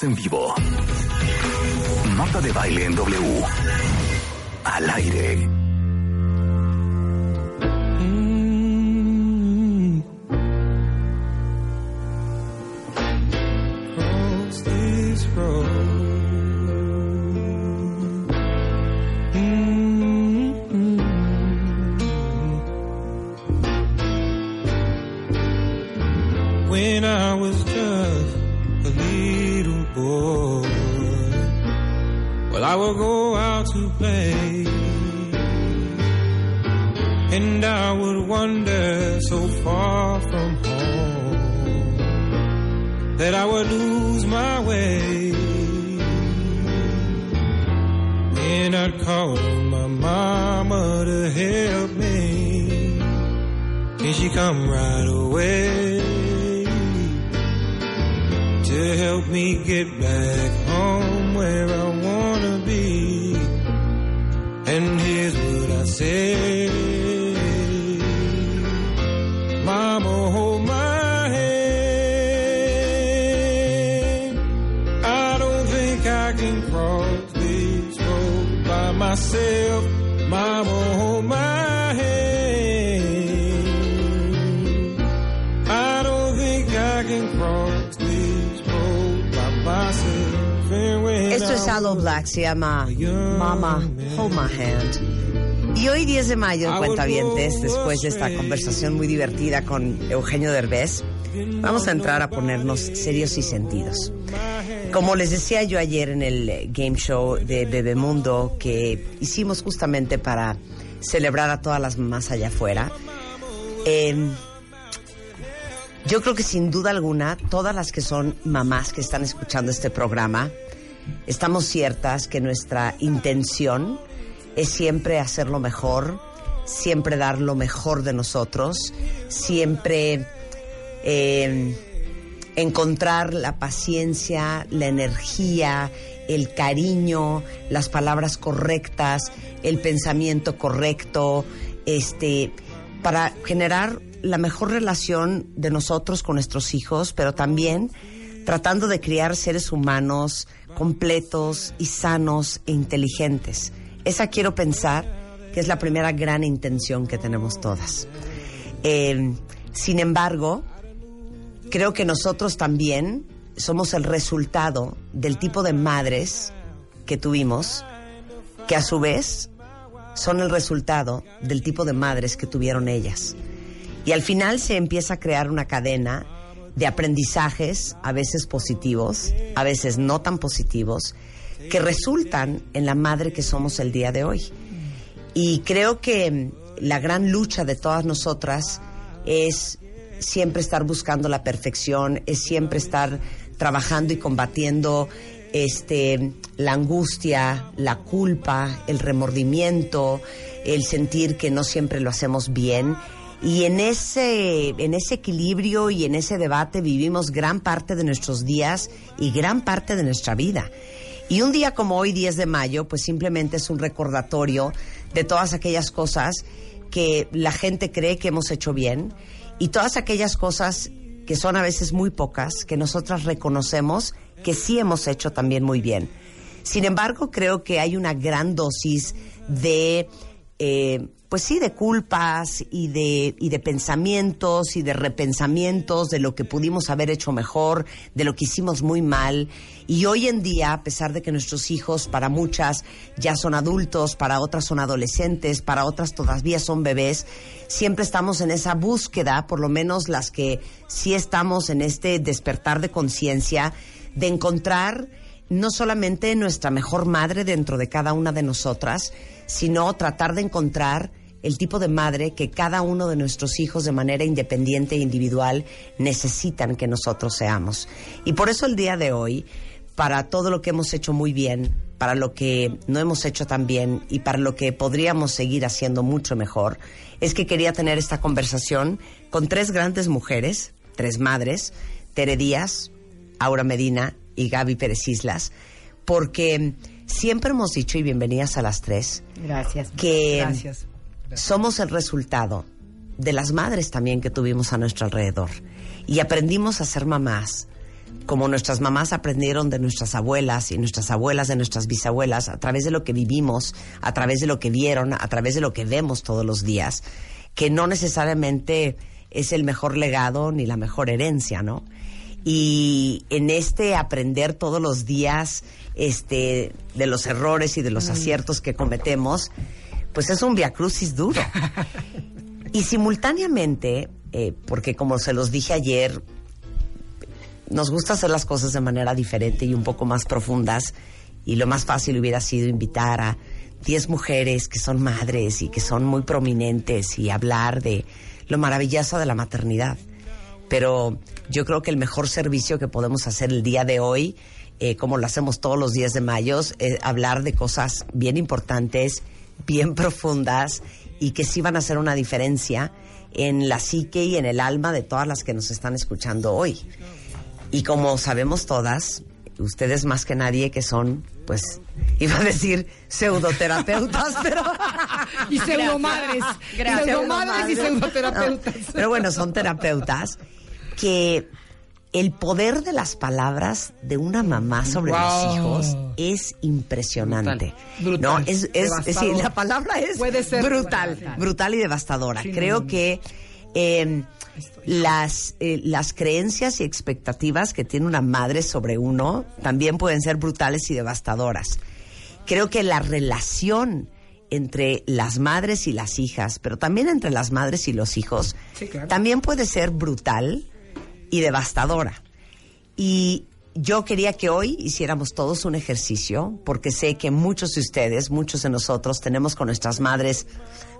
En vivo. Marta de baile en W. Al aire. Se llama Mama Hold My Hand. Y hoy 10 de mayo en Cuentavientes, después de esta conversación muy divertida con Eugenio Derbez, vamos a entrar a ponernos serios y sentidos. Como les decía yo ayer en el eh, game show de Bebemundo que hicimos justamente para celebrar a todas las mamás allá afuera, eh, yo creo que sin duda alguna, todas las que son mamás que están escuchando este programa, estamos ciertas que nuestra intención es siempre hacer lo mejor, siempre dar lo mejor de nosotros, siempre eh, encontrar la paciencia, la energía, el cariño, las palabras correctas, el pensamiento correcto, este, para generar la mejor relación de nosotros con nuestros hijos, pero también tratando de criar seres humanos completos y sanos e inteligentes. Esa quiero pensar que es la primera gran intención que tenemos todas. Eh, sin embargo, creo que nosotros también somos el resultado del tipo de madres que tuvimos, que a su vez son el resultado del tipo de madres que tuvieron ellas. Y al final se empieza a crear una cadena de aprendizajes, a veces positivos, a veces no tan positivos, que resultan en la madre que somos el día de hoy. Y creo que la gran lucha de todas nosotras es siempre estar buscando la perfección, es siempre estar trabajando y combatiendo este la angustia, la culpa, el remordimiento, el sentir que no siempre lo hacemos bien. Y en ese, en ese equilibrio y en ese debate vivimos gran parte de nuestros días y gran parte de nuestra vida. Y un día como hoy, 10 de mayo, pues simplemente es un recordatorio de todas aquellas cosas que la gente cree que hemos hecho bien y todas aquellas cosas que son a veces muy pocas, que nosotras reconocemos que sí hemos hecho también muy bien. Sin embargo, creo que hay una gran dosis de eh, pues sí, de culpas y de, y de pensamientos y de repensamientos de lo que pudimos haber hecho mejor, de lo que hicimos muy mal. Y hoy en día, a pesar de que nuestros hijos, para muchas, ya son adultos, para otras son adolescentes, para otras todavía son bebés, siempre estamos en esa búsqueda, por lo menos las que sí estamos en este despertar de conciencia, de encontrar no solamente nuestra mejor madre dentro de cada una de nosotras, sino tratar de encontrar el tipo de madre que cada uno de nuestros hijos de manera independiente e individual necesitan que nosotros seamos. Y por eso el día de hoy, para todo lo que hemos hecho muy bien, para lo que no hemos hecho tan bien y para lo que podríamos seguir haciendo mucho mejor, es que quería tener esta conversación con tres grandes mujeres, tres madres, Tere Díaz, Aura Medina y Gaby Pérez Islas, porque siempre hemos dicho, y bienvenidas a las tres, Gracias. que Gracias. Somos el resultado de las madres también que tuvimos a nuestro alrededor. Y aprendimos a ser mamás, como nuestras mamás aprendieron de nuestras abuelas y nuestras abuelas de nuestras bisabuelas, a través de lo que vivimos, a través de lo que vieron, a través de lo que vemos todos los días, que no necesariamente es el mejor legado ni la mejor herencia, ¿no? Y en este aprender todos los días este, de los errores y de los aciertos que cometemos, pues es un viacrucis duro. Y simultáneamente, eh, porque como se los dije ayer, nos gusta hacer las cosas de manera diferente y un poco más profundas, y lo más fácil hubiera sido invitar a 10 mujeres que son madres y que son muy prominentes y hablar de lo maravilloso de la maternidad. Pero yo creo que el mejor servicio que podemos hacer el día de hoy, eh, como lo hacemos todos los días de mayo, es hablar de cosas bien importantes, bien profundas y que sí van a hacer una diferencia en la psique y en el alma de todas las que nos están escuchando hoy. Y como sabemos todas, ustedes más que nadie que son, pues, iba a decir pseudoterapeutas, pero... Y pseudomadres. Gracias. Pseudomadres y pseudoterapeutas. No, pero bueno, son terapeutas que el poder de las palabras de una mamá sobre Wow. los hijos es impresionante. Brutal. No, es, es, Devastador. la palabra es Puede ser brutal, brutal. brutal y devastadora. Sí, Creo no, no. que eh, las, eh, las creencias y expectativas que tiene una madre sobre uno también pueden ser brutales y devastadoras. Creo que la relación entre las madres y las hijas, pero también entre las madres y los hijos, Sí, claro. también puede ser brutal y devastadora. Y yo quería que hoy hiciéramos todos un ejercicio, porque sé que muchos de ustedes, muchos de nosotros, tenemos con nuestras madres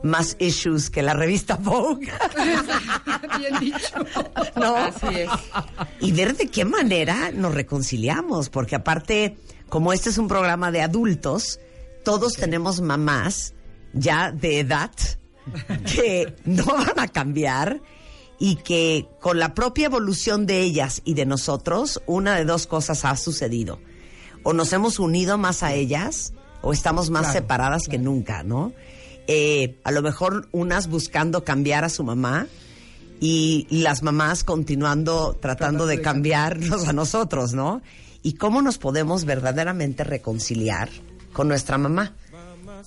más issues que la revista Vogue. Bien dicho. ¿no? Así es. Y ver de qué manera nos reconciliamos, porque aparte, como este es un programa de adultos, todos tenemos mamás ya de edad que no van a cambiar y que con la propia evolución de ellas y de nosotros, una de dos cosas ha sucedido. O nos hemos unido más a ellas o estamos más Claro, separadas que nunca, ¿no? Eh, a lo mejor unas buscando cambiar a su mamá y las mamás continuando tratando de cambiarnos a nosotros, ¿no? Y cómo nos podemos verdaderamente reconciliar con nuestra mamá.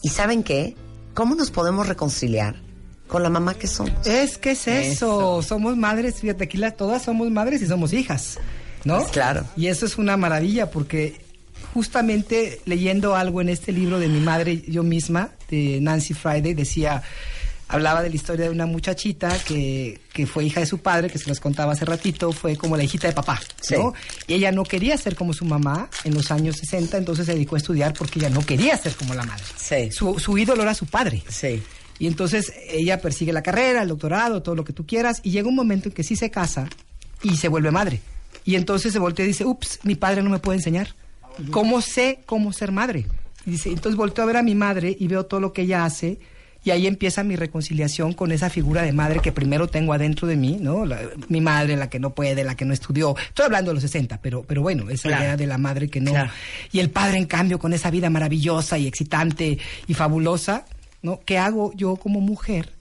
¿Y saben qué? ¿Cómo nos podemos reconciliar con la mamá que somos? Es que es eso. Somos madres, fíjate, aquí todas somos madres y somos hijas, ¿no? Claro. Y eso es una maravilla porque justamente leyendo algo en este libro de mi madre, yo misma, de Nancy Friday, decía, hablaba de la historia de una muchachita que, que fue hija de su padre, que se los contaba hace ratito, fue como la hijita de papá, ¿no? Y ella no quería ser como su mamá en los años 60, entonces se dedicó a estudiar porque ella no quería ser como la madre. Sí. Su, su ídolo era su padre. Sí. Y entonces ella persigue la carrera, el doctorado, todo lo que tú quieras, y llega un momento en que sí se casa y se vuelve madre. Y entonces se voltea y dice, ups, mi padre no me puede enseñar. ¿Cómo sé cómo ser madre? Y dice, entonces volteo a ver a mi madre y veo todo lo que ella hace, y ahí empieza mi reconciliación con esa figura de madre que primero tengo adentro de mí, ¿no? La- mi madre, la que no puede, la que no estudió. Estoy hablando de los 60, pero, pero bueno, esa Claro. idea de la madre que no. Claro. Y el padre, en cambio, con esa vida maravillosa y excitante y fabulosa, ¿no? ¿Qué hago yo como mujer?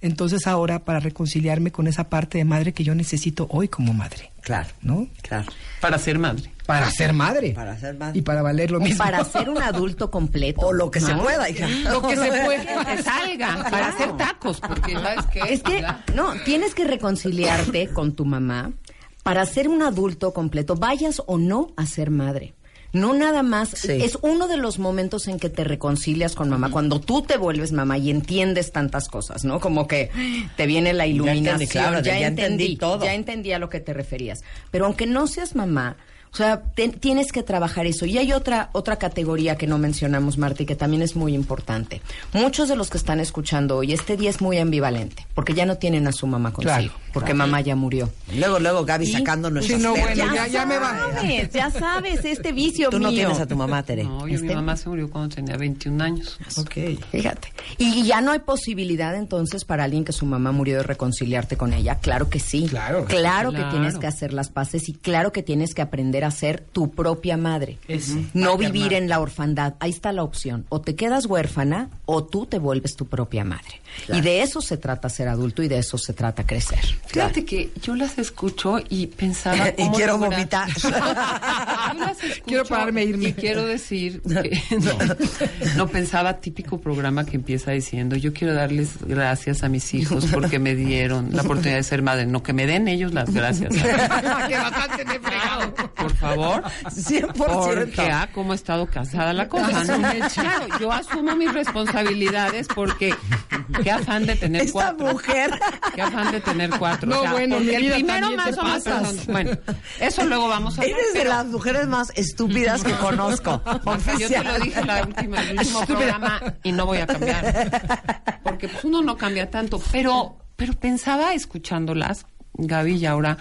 Entonces ahora para reconciliarme con esa parte de madre que yo necesito hoy como madre, Claro. ¿no? Claro. Para ser madre. para ser madre. Para ser madre. Y para valer lo mismo. Para ser un adulto completo. O lo que se pueda, hija. Lo que se puede. que salga para hacer tacos, porque ¿sabes qué? Es que, no, tienes que reconciliarte con tu mamá para ser un adulto completo, vayas o no a ser madre. No nada más, Sí. es uno de los momentos en que te reconcilias con mamá, cuando tú te vuelves mamá y entiendes tantas cosas, ¿no? Como que te viene la iluminación, entendí, claro, ya, ya entendí, entendí todo. ya entendí a lo que te referías. Pero aunque no seas mamá, o sea, te- tienes que trabajar eso. Y hay otra, otra categoría que no mencionamos, Marta, y que también es muy importante. Muchos de los que están escuchando hoy, este día es muy ambivalente, porque ya no tienen a su mamá consigo, Claro, porque mamá ya murió. Luego, luego Gaby sacando nuestras Sí, no, bueno, ya, ya me va. sabes, ya sabes, este vicio Tú no tienes a tu mamá, Tere. No, yo, mi Este- mamá se murió cuando tenía 21 años. Ok. Fíjate. Y ya no hay posibilidad entonces para alguien que su mamá murió de reconciliarte con ella. Claro que sí. Claro. Claro que Claro. tienes que hacer las paces y claro que tienes que aprender a ser tu propia madre. Ese. No vivir en la orfandad. Ahí está la opción. O te quedas huérfana o tú te vuelves tu propia madre. Y de eso se trata ser adulto y de eso se trata crecer. Fíjate que yo las escucho y pensaba Y quiero lograr- vomitar. Yo las escucho Quiero pararme e irme. Y quiero decir que no, no pensaba típico programa que empieza diciendo yo quiero darles gracias a mis hijos porque me dieron la oportunidad de ser madre, no que me den ellos las gracias. que bastante me he fregado. Por favor. 100%. Porque, ah, cómo ha estado casada la cosa, ¿no? Claro, yo asumo mis responsabilidades porque qué afán de tener Esta cuatro. mujer. Qué afán de tener cuatro. No, o sea, bueno, porque el primero más o menos. Bueno, eso luego vamos a hablar. Eres de las mujeres más estúpidas que conozco. yo te lo dije en la última, el último programa y no voy a cambiar. Porque pues uno no cambia tanto. Pero, pero pensaba escuchándolas, Gaby y ahora,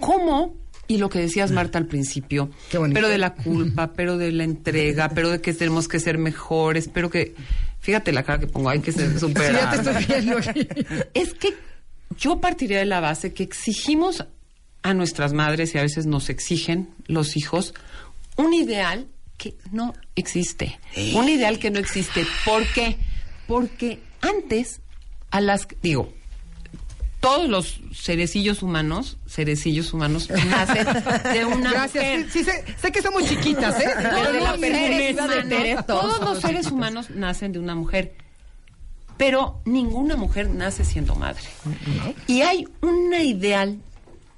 cómo, y lo que decías Marta al principio, pero de la culpa, pero de la entrega, pero de que tenemos que ser mejores, pero que, fíjate la cara que pongo, hay que ser Sí, superar. ya te estoy viendo. Es que yo partiría de la base que exigimos a nuestras madres y a veces nos exigen los hijos un ideal que no existe. Un ideal que no existe. ¿Por qué? Porque antes a las digo todos los cerecillos humanos, cerecillos humanos nacen de una Gracias. mujer. Sí, sí, sé, sé que somos chiquitas, ¿eh? Todos Pero de la seres de humanos- Tere, todos los seres humanos nacen de una mujer, pero ninguna mujer nace siendo madre. Y hay una ideal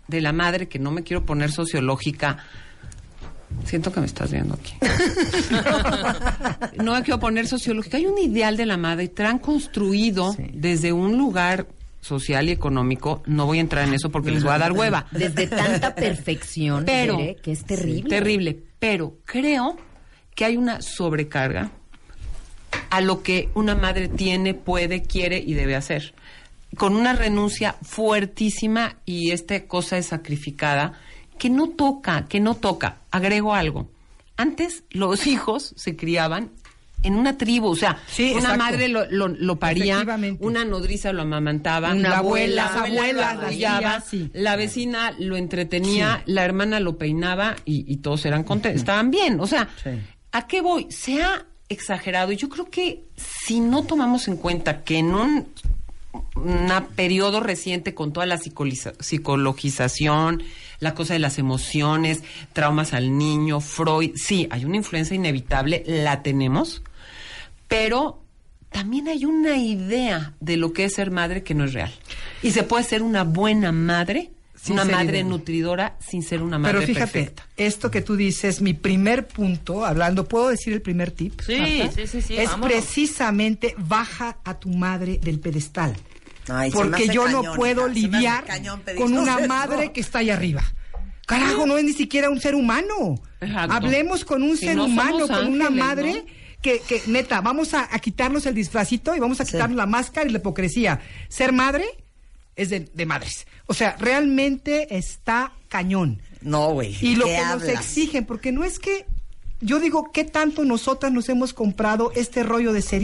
de la madre que no me quiero poner sociológica. Siento que me estás viendo aquí. no me quiero poner sociológica. Hay un ideal de la madre tan construido desde un lugar social y económico. No voy a entrar en eso porque les voy a dar hueva. Desde tanta perfección, Pero- que es terrible. Terrible. Pero creo que hay una sobrecarga a lo que una madre tiene, puede, quiere y debe hacer. Con una renuncia fuertísima y esta cosa es sacrificada que no toca, que no toca. Agrego algo. Antes los hijos se criaban en una tribu, o sea, Sí, una exacto. madre lo, lo- lo paría, una nodriza lo amamantaba, Una la abuela, las abuelas, lo sí. la vecina lo entretenía, la hermana lo peinaba y, y todos eran contentos, estaban bien. O sea. ¿a qué voy? Se ha exagerado y yo creo que si no tomamos en cuenta que en un una periodo reciente con toda la psicologización, la cosa de las emociones, traumas al niño, Freud, sí, hay una influencia inevitable, la tenemos, pero también hay una idea de lo que es ser madre que no es real. Y se puede ser una buena madre, Sin una madre nutridora sin ser una madre Pero fíjate, perfecta. esto que tú dices, mi primer punto, hablando, ¿puedo decir el primer tip? Sí, Marta? sí, sí, sí, Es vámonos. precisamente baja a tu madre del pedestal. Ay, porque yo no puedo lidiar cañón con una eso. madre que está allá arriba. Carajo, no es ni siquiera un ser humano. Exacto. Hablemos con un Si ser no humano, con una madre que, que, neta, vamos a, a quitarnos el disfrazito y vamos a quitarnos la máscara y la hipocresía. Ser madre es de, de madres. O sea, realmente está cañón. No, güey. Y lo ¿qué que nos exigen, porque no es que yo digo, ¿qué tanto nosotras nos hemos comprado este rollo de ser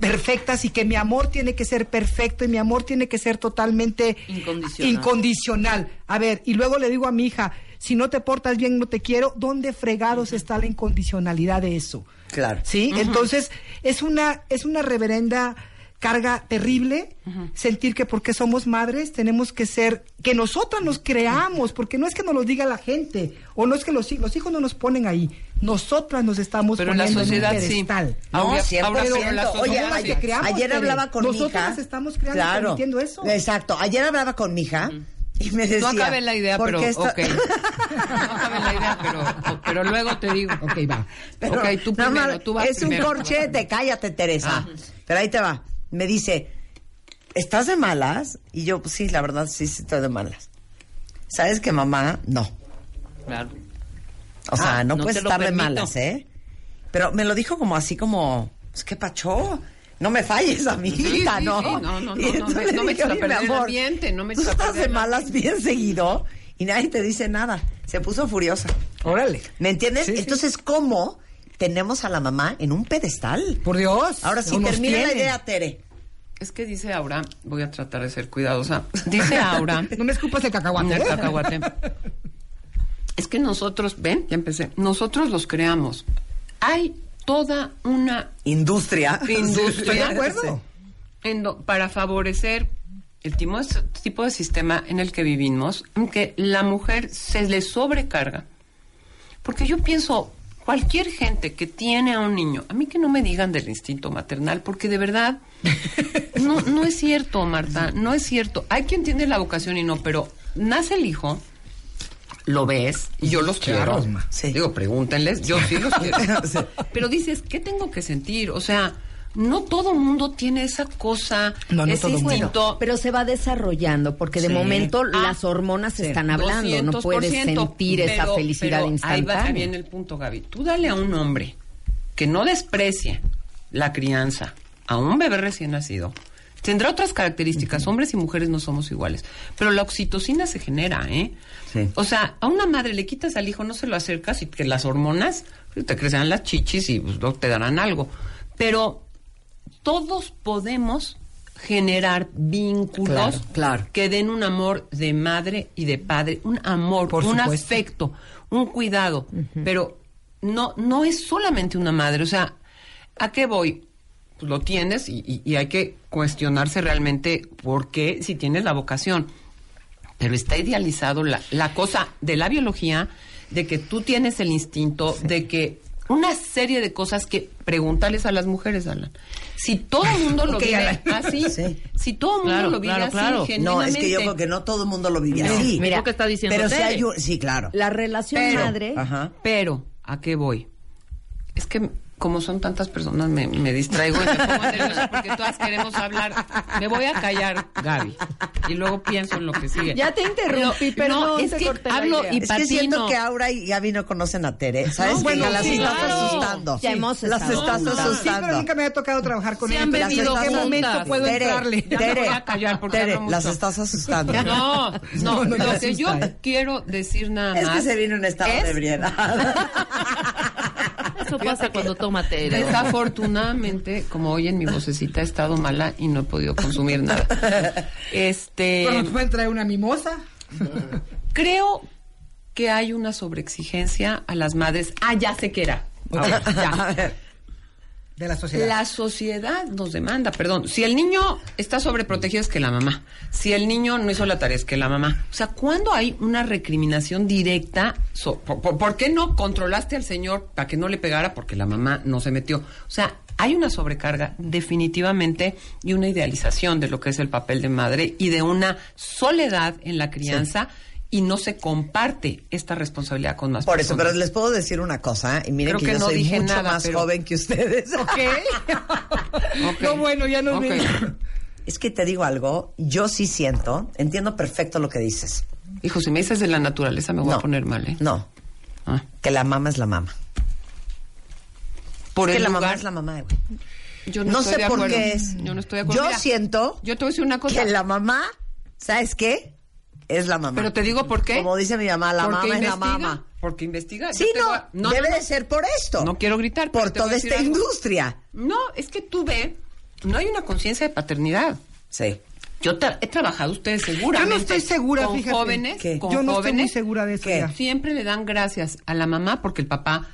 perfectas y que mi amor tiene que ser perfecto y mi amor tiene que ser totalmente Incondicional. incondicional? A ver, y luego le digo a mi hija, si no te portas bien, no te quiero. ¿Dónde fregados está la incondicionalidad de eso? Claro. ¿Sí? Entonces, es una, es una reverenda carga terrible sentir que porque somos madres tenemos que ser, que nosotras nos creamos, porque no es que nos lo diga la gente, o no es que los, los hijos no nos ponen ahí, nosotras nos estamos Pero la poniendo en un sociedad sí. No, Ahora- 100%. ahora sí, la Oye, ayer, creamos, ayer hablaba con mi Nosotras hija. nos estamos creando y claro, permitiendo eso. Exacto. Ayer hablaba con mi hija y me decía... No acabé la idea, ¿por pero esta-. No acabé la idea, pero, pero luego te digo. Ok, va. Pero ok, tú primero, más, tú vas Es un corchete, cállate, Teresa. Ah. Pero ahí te va. Me dice, ¿estás de malas? Y yo, pues sí, la verdad, sí, sí estoy de malas. ¿Sabes que mamá? No. Claro. O sea, Ah, no, no puedes estar de malas, ¿eh? Pero me lo dijo como así como, pues qué pacho. No me falles, amiguita, sí, ¿no? sí, no, no, Y no, no, me- no me eches a "Oye, mi perder el amor, ambiente, no me Tú a perder de malas bien seguido y nadie te dice nada. Se puso furiosa. Órale. ¿Me entiendes? Sí, sí. Entonces, ¿cómo tenemos a la mamá en un pedestal? Por Dios. Ahora sí, termina la idea, Tere. Es que dice Aura, voy a tratar de ser cuidadosa. Dice Aura, No me escupas el cacahuate. el cacahuate. Es que nosotros, ven, ya empecé. Nosotros los creamos. Hay toda una Industria. Industria. Estoy de acuerdo. en do- para favorecer el tipo de, tipo de sistema en el que vivimos, en que la mujer se le sobrecarga. Porque yo pienso, cualquier gente que tiene a un niño, a mí que no me digan del instinto maternal, porque de verdad, no, no es cierto, Marta, no es cierto. Hay quien tiene la vocación y no, pero nace el hijo, lo ves, y yo los Claro, quiero. Sí. Digo, pregúntenles, yo sí los quiero. Pero dices, ¿qué tengo que sentir? O sea, no todo mundo tiene esa cosa, No, no ese todo mundo. instinto. Pero se va desarrollando, porque de Sí. momento Ah, las hormonas sí, están hablando, no puedes 200%, sentir esa felicidad pero instantánea. Ahí va bien el punto, Gaby. Tú dale a un hombre que no desprecie la crianza a un bebé recién nacido. Tendrá otras características. Hombres y mujeres no somos iguales. Pero la oxitocina se genera, ¿eh? Sí. O sea, a una madre le quitas al hijo, no se lo acercas y que las hormonas te crecerán las chichis y pues, te darán algo. Pero todos podemos generar vínculos Claro, claro. que den un amor de madre y de padre, un amor, Por un supuesto. afecto, un cuidado, pero no no es solamente una madre, o sea, ¿a qué voy? Pues lo tienes y, y- y hay que cuestionarse realmente por qué si tienes la vocación. Pero está idealizado la, la cosa de la biología, de que tú tienes el instinto, de que una serie de cosas que pregúntales a las mujeres, Alan. Si todo el mundo lo Ok, vive así, Sí. si todo el mundo Claro, lo vive claro, así, claro. No, es que yo creo que no todo el mundo lo vive No, así. mira, que está diciendo pero sí Tere. hay un- sí, claro. La relación Pero- madre, Ajá. Pero, ¿a qué voy? Es que como son tantas personas, me, me distraigo y me pongo nerviosa porque todas queremos hablar. Me voy a callar, Gaby. Y luego pienso en lo que sigue. Ya te interrumpí, perdón, no, es te que corté la hablo idea. y Es que siento patino. que Aura y Gaby no conocen a Tere. ¿Sabes? No, que bueno, las sí, estás claro. asustando. Ya hemos Las estado estás juntas. Sí, pero asustando. nunca me ha tocado trabajar con Sí ella. han entonces, bebido ¿En qué juntas. momento puedo Tere, entrarle? Tere, voy a callar porque Tere, hablo las estás asustando. No, no, No, no, lo que yo ¿eh? quiero decir nada Es más. que se viene un estado es- de ebriedad. Eso pasa cuando toma Tere. Desafortunadamente, como hoy en mi vocecita he estado mala y no he podido consumir nada. Este. Pero nos pueden traer una mimosa. Creo que hay una sobreexigencia a las madres. Ah, ya sé que era. Ya. De la sociedad. La sociedad nos demanda, perdón. Si el niño está sobreprotegido es que la mamá. Si el niño no hizo la tarea es que la mamá. O sea, ¿cuándo hay una recriminación directa? so- por, por- por qué no controlaste al señor para que no le pegara? Porque la mamá no se metió. O sea, hay una sobrecarga definitivamente y una idealización de lo que es el papel de madre y de una soledad en la crianza y no se comparte esta responsabilidad con más Por eso, personas. pero les puedo decir una cosa. Y miren Creo que, que yo no soy dije mucho nada, más pero- joven que ustedes. Ok. Ok. No, bueno, ya nos Ok. ven. Es que te digo algo. Yo sí siento, entiendo perfecto lo que dices. Hijo, si me dices de la naturaleza me voy no, a poner mal, ¿eh? No, Ah. que la mamá es la mamá. Por es el que la mamá es la mamá, güey. yo No, no, estoy sé de por acuerdo. qué es. Yo no estoy de acuerdo. Yo Mira, siento Yo te voy a decir una cosa. que la mamá, ¿sabes qué? Es la mamá. Pero te digo por qué. Como dice mi mamá, la mamá es la mamá. Porque investiga. Sí, no, a- debe no, de no. ser por esto. No quiero gritar. Por toda esta algo. industria. No, es que tú ve, no hay una conciencia de paternidad. Sí. Yo tra- he trabajado, ustedes seguramente. Yo no estoy segura, con fíjate. jóvenes, ¿Qué? con Yo no estoy muy segura de eso siempre le dan gracias a la mamá porque el papá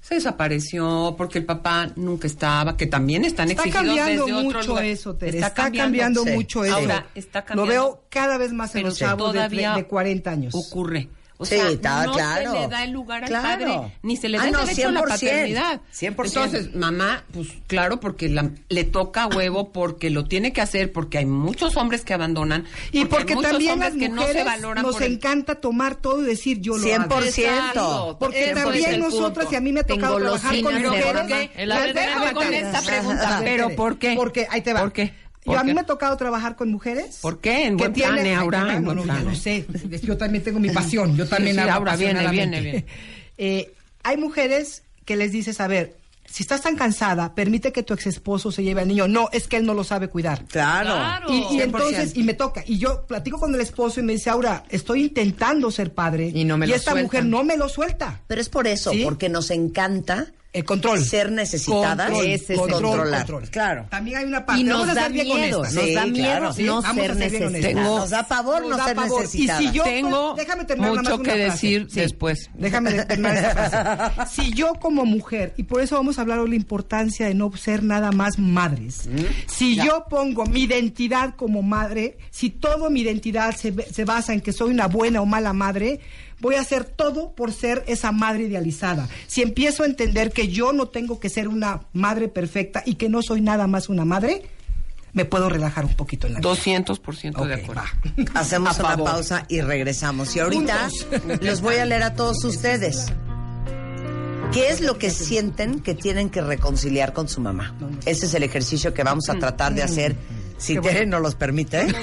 se desapareció porque el papá nunca estaba, que también están Está exigidos cambiando desde otro mucho lugar. eso, Tere. Está, cambiando, sí. mucho eso. Ahora, está Lo cambiando. veo cada vez más en los chavos de, de 40 años. Ocurre. O Sí, sea, está no claro. se le da el lugar al Claro. padre, ni se le da Ah, el no, derecho a la 100%, paternidad. 100%. Entonces, mamá, pues claro, porque la- le toca huevo, porque lo tiene que hacer, porque hay muchos hombres que abandonan. Y porque muchos también las que no se mujeres valoran nos por el- encanta tomar todo y decir yo lo hago. 100%. Porque Ese es también nosotras, y a mí me ha tocado trabajar con mujeres. El haber- Déjame con esta pregunta. Pero, ¿por qué? Porque, ahí te va. ¿Por qué? Yo, ¿Por a mí me ha tocado trabajar con mujeres. ¿Por qué? En buen plan, tienen- ya plan, lo sé. Yo también tengo mi pasión. Yo también sí, hablo Aura, viene, viene, viene. Eh, hay mujeres que les dices, a ver, si estás tan cansada, permite que tu ex esposo se lleve al niño. No, es que él no lo sabe cuidar. Claro. Claro. Y, y 100%. entonces, y me toca, y yo platico con el esposo y me dice, Aura, estoy intentando ser padre. Y no me lo esta sueltan. mujer no me lo suelta. Pero es por eso, ¿Sí? porque nos encanta El control. ser necesitadas Control, es el controlar. control. Claro. También hay una parte. Y vamos nos a da miedo, nos da miedo no ser necesitadas. Nos da pavor Nos no da ser necesitada. Y si yo, Tengo déjame terminar nada más mucho una que frase. decir después. Déjame terminar esta frase. Si yo como mujer, y por eso vamos a hablar hoy de la importancia de no ser nada más madres, si yo pongo mi identidad como madre, si toda mi identidad se, ve- se basa en que soy una buena o mala madre, voy a hacer todo por ser esa madre idealizada. Si empiezo a entender que yo no tengo que ser una madre perfecta y que no soy nada más una madre, me puedo relajar un poquito en la vida. 200% de acuerdo. va. Hacemos A una favor. pausa y regresamos. Y ahorita les voy a leer a todos ustedes. ¿Qué es lo que sienten que tienen que reconciliar con su mamá? Ese es el ejercicio que vamos a tratar de hacer, si Tere nos los permite. ¿eh?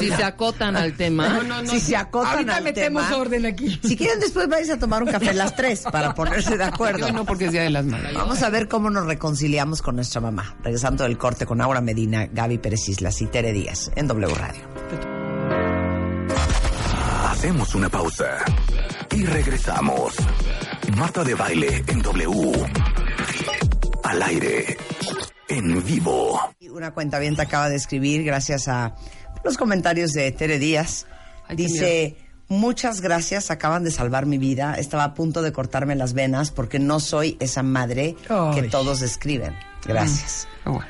Si se acotan al tema. si se acotan Ahorita al metemos tema. orden aquí. Si quieren, después vais a tomar un café las tres para ponerse de acuerdo. Yo no, porque es Día de las Madres. Vamos a ver cómo nos reconciliamos con nuestra mamá. Regresando del corte con Aura Medina, Gaby Pérez Islas y Tere Díaz en W Radio. Hacemos una pausa y regresamos. Marta de baile en W. Al aire. En vivo. Una cuenta bien te acaba de escribir gracias a los comentarios de Tere Díaz. Ay, Dice, muchas gracias, acaban de salvar mi vida. Estaba a punto de cortarme las venas porque no soy esa madre que todos describen. Gracias. Bueno.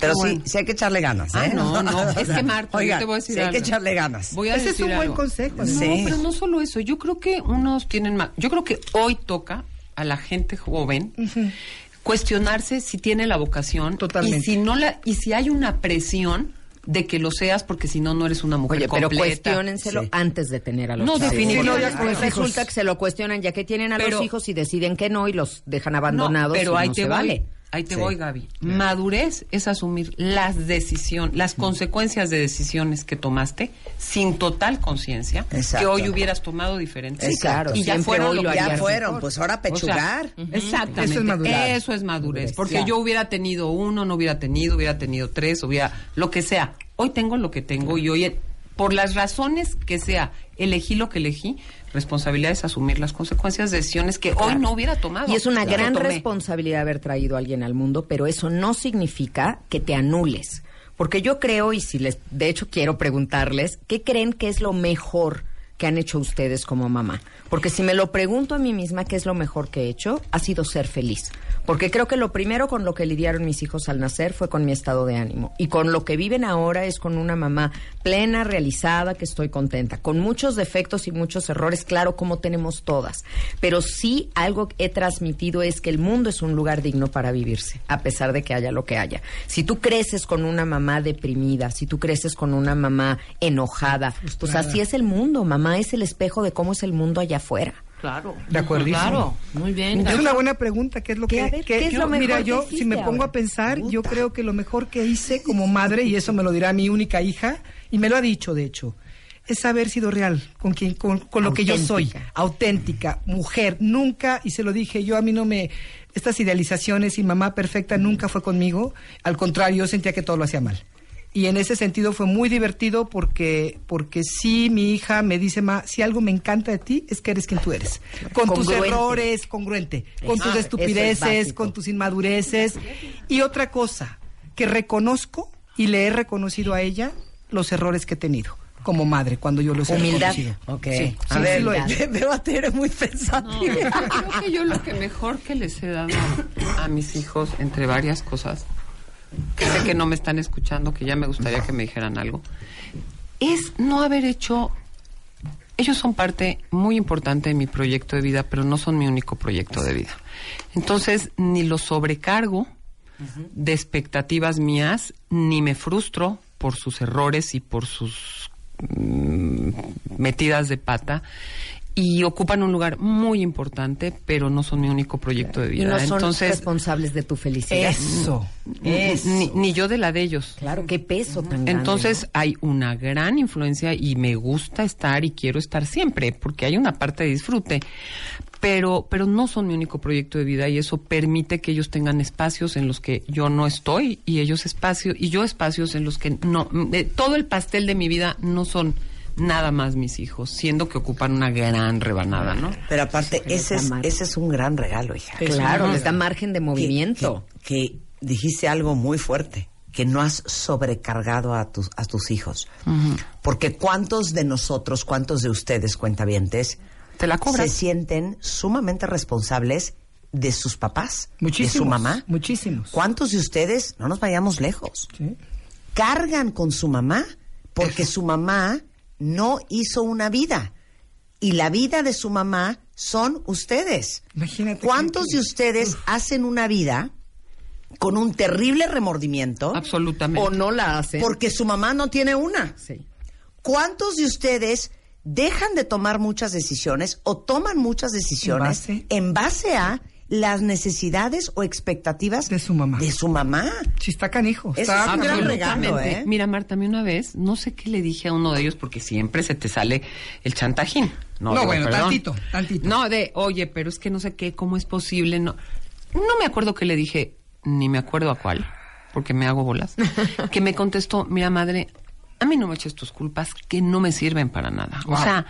Pero sí, sí hay que echarle ganas, ¿eh? Ah, no, no, es que, Marta, yo Oigan, te voy a decir sí hay que echarle ganas. Voy a Ese es un buen algo. consejo, No, Sí. pero no solo eso. Yo creo que unos tienen más. Yo creo que hoy toca a la gente joven cuestionarse si tiene la vocación Totalmente. y si no la y si hay una presión de que lo seas porque si no no eres una mujer Oye, pero completa. Sí. antes de tener a los No, definitivamente. Sí, los resulta que se lo cuestionan ya que tienen a Pero- los hijos y deciden que no y los dejan No, abandonados. pero y ahí no te se vale. Ahí te Sí. voy, Gaby. Madurez es asumir las decisiones, las consecuencias de decisiones que tomaste sin total conciencia, que hoy hubieras tomado diferente. Sí, claro, Y ya fueron lo Ya fueron, pues ahora O sea, pechugar. exactamente. Eso es madurar. Eso es madurez. Porque yo hubiera tenido uno, no hubiera tenido, hubiera tenido tres, hubiera lo que sea. Hoy tengo lo que tengo y hoy, por las razones que sea, elegí lo que elegí. Responsabilidad es asumir las consecuencias de decisiones que hoy no hubiera tomado. Y es una Claro. gran responsabilidad haber traído a alguien al mundo, pero eso no significa que te anules. Porque yo creo, y si les, de hecho quiero preguntarles, ¿qué creen que es lo mejor que han hecho ustedes como mamá? Porque si me lo pregunto a mí misma, ¿qué es lo mejor que he hecho? Ha sido ser feliz. Porque creo que lo primero con lo que lidiaron mis hijos al nacer fue con mi estado de ánimo. Y con lo que viven ahora es con una mamá plena, realizada, que estoy contenta. Con muchos defectos y muchos errores, claro, como tenemos todas. Pero sí algo que he transmitido es que el mundo es un lugar digno para vivirse, a pesar de que haya lo que haya. Si tú creces con una mamá deprimida, si tú creces con una mamá enojada, pues así es el mundo. Mamá es el espejo de cómo es el mundo allá afuera. Claro. De acuerdísimo. Claro. Muy bien. Es una buena pregunta, ¿qué es lo ¿Qué, que, a ver, que- qué es yo- lo mejor mira, que yo si me pongo ahora? a pensar, yo creo que lo mejor que hice como madre y eso me lo dirá mi única hija y me lo ha dicho de hecho, es haber sido real con quien con, con lo que yo soy, Auténtica. auténtica, mujer, nunca y se lo dije, yo a mí no me estas idealizaciones y mamá perfecta nunca fue conmigo, al contrario, yo sentía que todo lo hacía mal. Y en ese sentido fue muy divertido porque porque sí mi hija me dice, "Ma, si algo me encanta de ti es que eres quien tú eres." Con tus errores, congruente, con tus es estupideces, con tus inmadureces. Y otra cosa, que reconozco y le he reconocido a ella los errores que he tenido. como madre cuando yo los he Humildad. reconocido. Ok. Sí, a sí, ver, sí lo he- veo a Tere muy pensativa. Creo que yo lo que mejor que les he dado a mis hijos, entre varias cosas, que sé que no me están escuchando, que ya me gustaría que me dijeran algo, es no haber hecho... Ellos son parte muy importante de mi proyecto de vida, pero no son mi único proyecto de vida. Entonces, ni los sobrecargo de expectativas mías, ni me frustro por sus errores y por sus mm, metidas de pata y ocupan un lugar muy importante, pero no son mi único proyecto de Y vida. no son Entonces, responsables de tu felicidad. Eso. ni, ni- ni yo de la de ellos. Claro, qué peso tan grande, Entonces ¿no? hay una gran influencia y me gusta estar y quiero estar siempre porque hay una parte de disfrute. Pero, pero no son mi único proyecto de vida y eso permite que ellos tengan espacios en los que yo no estoy y ellos espacios y yo espacios en los que no. eh, todo el pastel de mi vida no son nada más mis hijos, siendo que ocupan una gran rebanada, ¿no? Pero aparte, ese es, ese es un gran regalo, hija. Claro, les da margen de movimiento. Que, que dijiste algo muy fuerte, que no has sobrecargado a tus, a tus hijos. Porque cuántos de nosotros, cuántos de ustedes, cuentavientes, Te la se sienten sumamente responsables de sus papás, Muchísimos. de su mamá. Muchísimos. ¿Cuántos de ustedes, no nos vayamos lejos, Sí. cargan con su mamá porque su mamá no hizo una vida? Y la vida de su mamá son ustedes. Imagínate ¿Cuántos que- de ustedes hacen una vida con un terrible remordimiento Absolutamente. O no la hacen. porque su mamá no tiene una? Sí. ¿Cuántos de ustedes dejan de tomar muchas decisiones o toman muchas decisiones ¿En base? en base a las necesidades o expectativas De su mamá. De su mamá. Sí, está canijo. Está es un gran regalo. ¿eh? Mira, Marta, a mí una vez, no sé qué le dije a uno de ellos, porque siempre se te sale el chantajín. No, digo, bueno, perdón. tantito, tantito. No, de, oye, pero es que no sé qué, cómo es posible. No, no me acuerdo qué le dije, ni me acuerdo a cuál, porque me hago bolas. que me contestó, mira, madre, a mí no me eches tus culpas, que no me sirven para nada. O sea,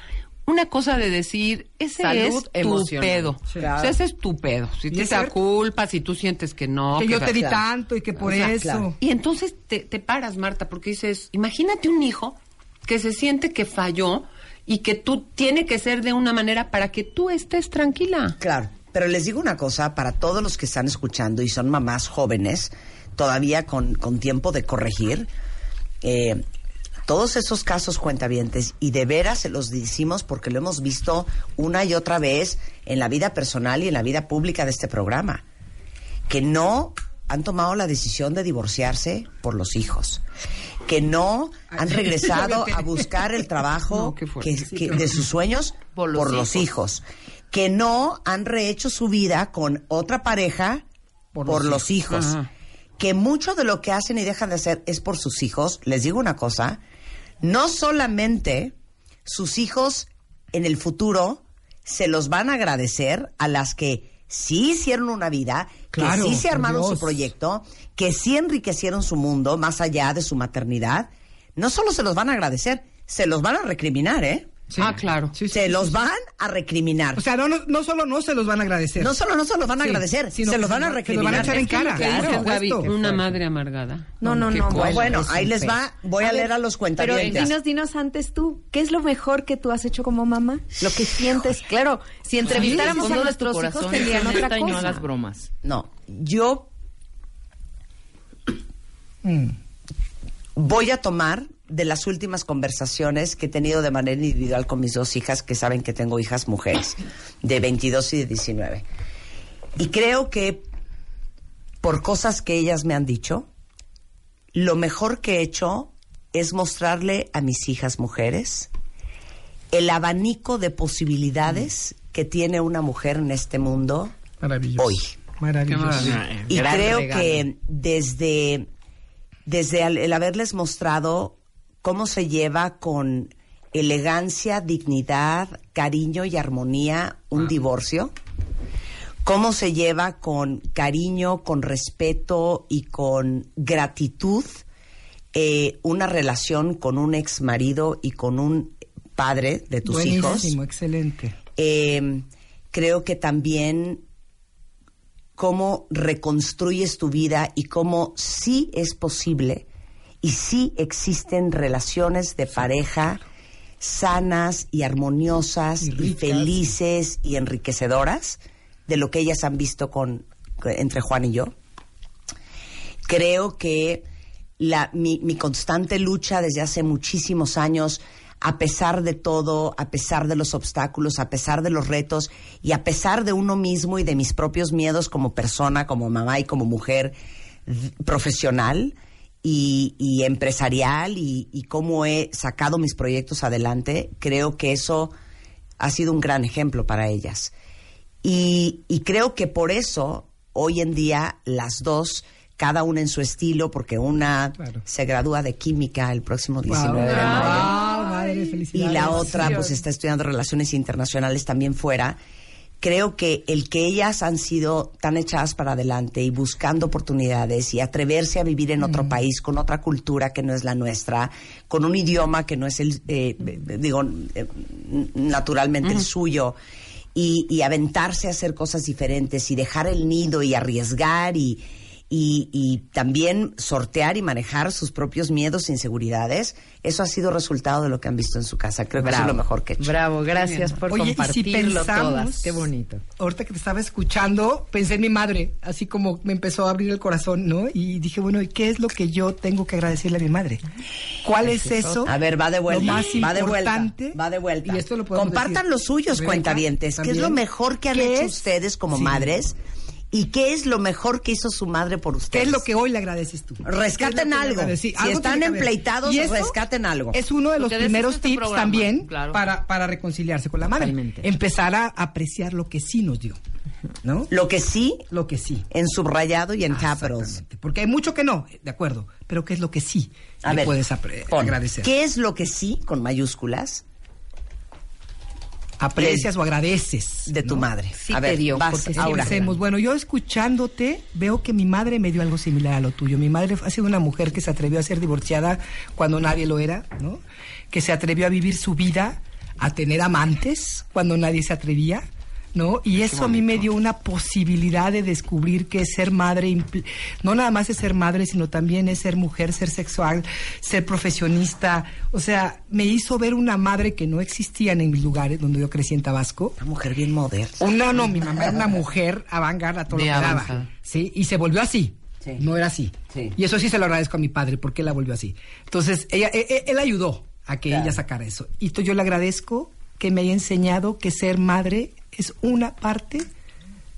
una cosa de decir, ese Salud es tu pedo. Sí. O sea, ese es tu pedo. Si te cierto. culpas, si tú sientes que no. que yo te di claro. tanto y que por o sea, eso. claro. y entonces te, te paras, Marta, porque dices, imagínate un hijo que se siente que falló y que tú tiene que ser de una manera para que tú estés tranquila. Claro, pero les digo una cosa, para todos los que están escuchando y son mamás jóvenes, todavía con, con tiempo de corregir, eh, todos esos casos cuentavientes, y de veras se los decimos porque lo hemos visto una y otra vez en la vida personal y en la vida pública de este programa, que no han tomado la decisión de divorciarse por los hijos, que no han regresado a buscar el trabajo No, qué fuerte. que- que- de sus sueños Por por los hijos. que no han rehecho su vida con otra pareja por, Por los los hijos, que mucho de lo que hacen y dejan de hacer es por sus hijos. Les digo una cosa, no solamente sus hijos en el futuro se los van a agradecer a las que sí hicieron una vida, Claro, que sí se armaron su proyecto, que sí enriquecieron su mundo más allá de su maternidad, no solo se los van a agradecer, se los van a recriminar, ¿eh? Sí. Ah, claro. Sí, sí, se sí, los sí. van a recriminar. O sea, no, no, no solo no se los van a agradecer. no solo no se los van a Sí, agradecer, sino se los van a lo- se lo recriminar. van a echar en cara. Claro, una madre amargada. No, no, no, cosa. bueno, ahí les va, voy a, A ver, leer a los Pero cuentavientes. dinos, dinos antes tú, ¿qué es lo mejor que tú has hecho como mamá? Lo que sientes, claro, si entrevistáramos a nuestros hijos tendrían otra y no cosa. hagas bromas. No, yo Mm. voy a tomar de las últimas conversaciones que he tenido de manera individual con mis dos hijas, que saben que tengo hijas mujeres, de 22 y de 19. Y creo que por cosas que ellas me han dicho, lo mejor que he hecho es mostrarle a mis hijas mujeres el abanico de posibilidades que tiene una mujer en este mundo Maravilloso. hoy. Maravilloso. Y Gran creo regalo. que desde, desde el haberles mostrado cómo se lleva con elegancia, dignidad, cariño y armonía un divorcio, cómo se lleva con cariño, con respeto y con gratitud eh, una relación con un ex marido y con un padre de tus hijos. Buenísimo, excelente. Eh, creo que también cómo reconstruyes tu vida y cómo sí es posible y sí existen relaciones de pareja sanas y armoniosas Y felices y enriquecedoras de lo que ellas han visto con entre Juan y yo. Creo que la, mi, mi constante lucha desde hace muchísimos años, a pesar de todo, a pesar de los obstáculos, a pesar de los retos y a pesar de uno mismo y de mis propios miedos como persona, como mamá y como mujer profesional y, y empresarial y, y cómo he sacado mis proyectos adelante, creo que eso ha sido un gran ejemplo para ellas. Y, y creo que por eso hoy en día las dos, cada una en su estilo, porque una Claro. se gradúa de química el próximo 19 de mayo Wow, madre, y la otra pues está estudiando relaciones internacionales también fuera. Creo que el que ellas han sido tan echadas para adelante y buscando oportunidades y atreverse a vivir en otro país con otra cultura que no es la nuestra, con un idioma que no es el, eh, digo, eh, naturalmente el suyo, y, y aventarse a hacer cosas diferentes y dejar el nido y arriesgar y, y, y también sortear y manejar sus propios miedos e inseguridades, eso ha sido resultado de lo que han visto en su casa. Creo que eso es lo mejor que he hecho. Bravo, gracias por Oye, y si compartirlo pensamos- todas. Qué bonito. Ahorita que te estaba escuchando, pensé en mi madre, así como me empezó a abrir el corazón, ¿no? Y dije, bueno, ¿y qué es lo que yo tengo que agradecerle a mi madre? ¿Cuál es eso? A ver, va de vuelta. Lo más va de vuelta. importante. Va de vuelta. Y esto lo podemos Compartan decir. los suyos, cuentavientes. ¿Qué es lo mejor que han ¿Qué hecho es? ustedes como Sí. madres? ¿Y qué es lo mejor que hizo su madre por ustedes? ¿Qué es lo que hoy le agradeces tú? Rescaten ¿Qué es lo que le algo. Si algo están empleitados, rescaten algo. Es uno de los primeros es este tips programa, también claro. para, para reconciliarse con la madre. Totalmente. Empezar a apreciar lo que sí nos dio, ¿no? Lo que sí, Lo que sí. en subrayado y en capitals. Exactamente. Porque hay mucho que no, de acuerdo. Pero ¿qué es lo que sí A le ver, puedes pon, agradecer? ¿Qué es lo que sí, con mayúsculas, aprecias o agradeces de tu ¿no? madre? Sí a te ver, dio, vas. Empecemos. Bueno, yo escuchándote veo que mi madre me dio algo similar a lo tuyo. Mi madre ha sido una mujer que se atrevió a ser divorciada cuando nadie lo era, ¿no? Que se atrevió a vivir su vida, a tener amantes cuando nadie se atrevía. ¿No? Y eso a mí me dio una posibilidad de descubrir que ser madre no nada más es ser madre, sino también es ser mujer, ser sexual, ser profesionista. O sea, me hizo ver una madre que no existía en mis lugares donde yo crecí en Tabasco. Una mujer bien moderna. Una, no, mi mamá era una mujer avant-garde a todo De lo que daba. Sí, y se volvió así. Sí. No era así. Sí. Y eso sí se lo agradezco a mi padre, porque él la volvió así. Entonces, ella, e- e- él, ayudó a que Claro. ella sacara eso. Y esto yo le agradezco que me haya enseñado que ser madre es una parte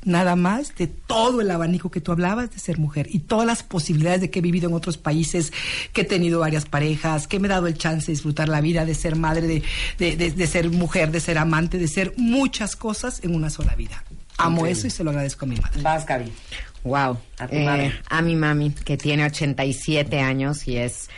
nada más de todo el abanico que tú hablabas de ser mujer y todas las posibilidades de que he vivido en otros países, que he tenido varias parejas, que me he dado el chance de disfrutar la vida, de ser madre, de, de, de- de ser mujer, de ser amante, de ser muchas cosas en una sola vida. Amo eso y se lo agradezco a mi madre. Vas, Gaby. Wow. A tu madre. Eh, a mi mami, que tiene 87 años y es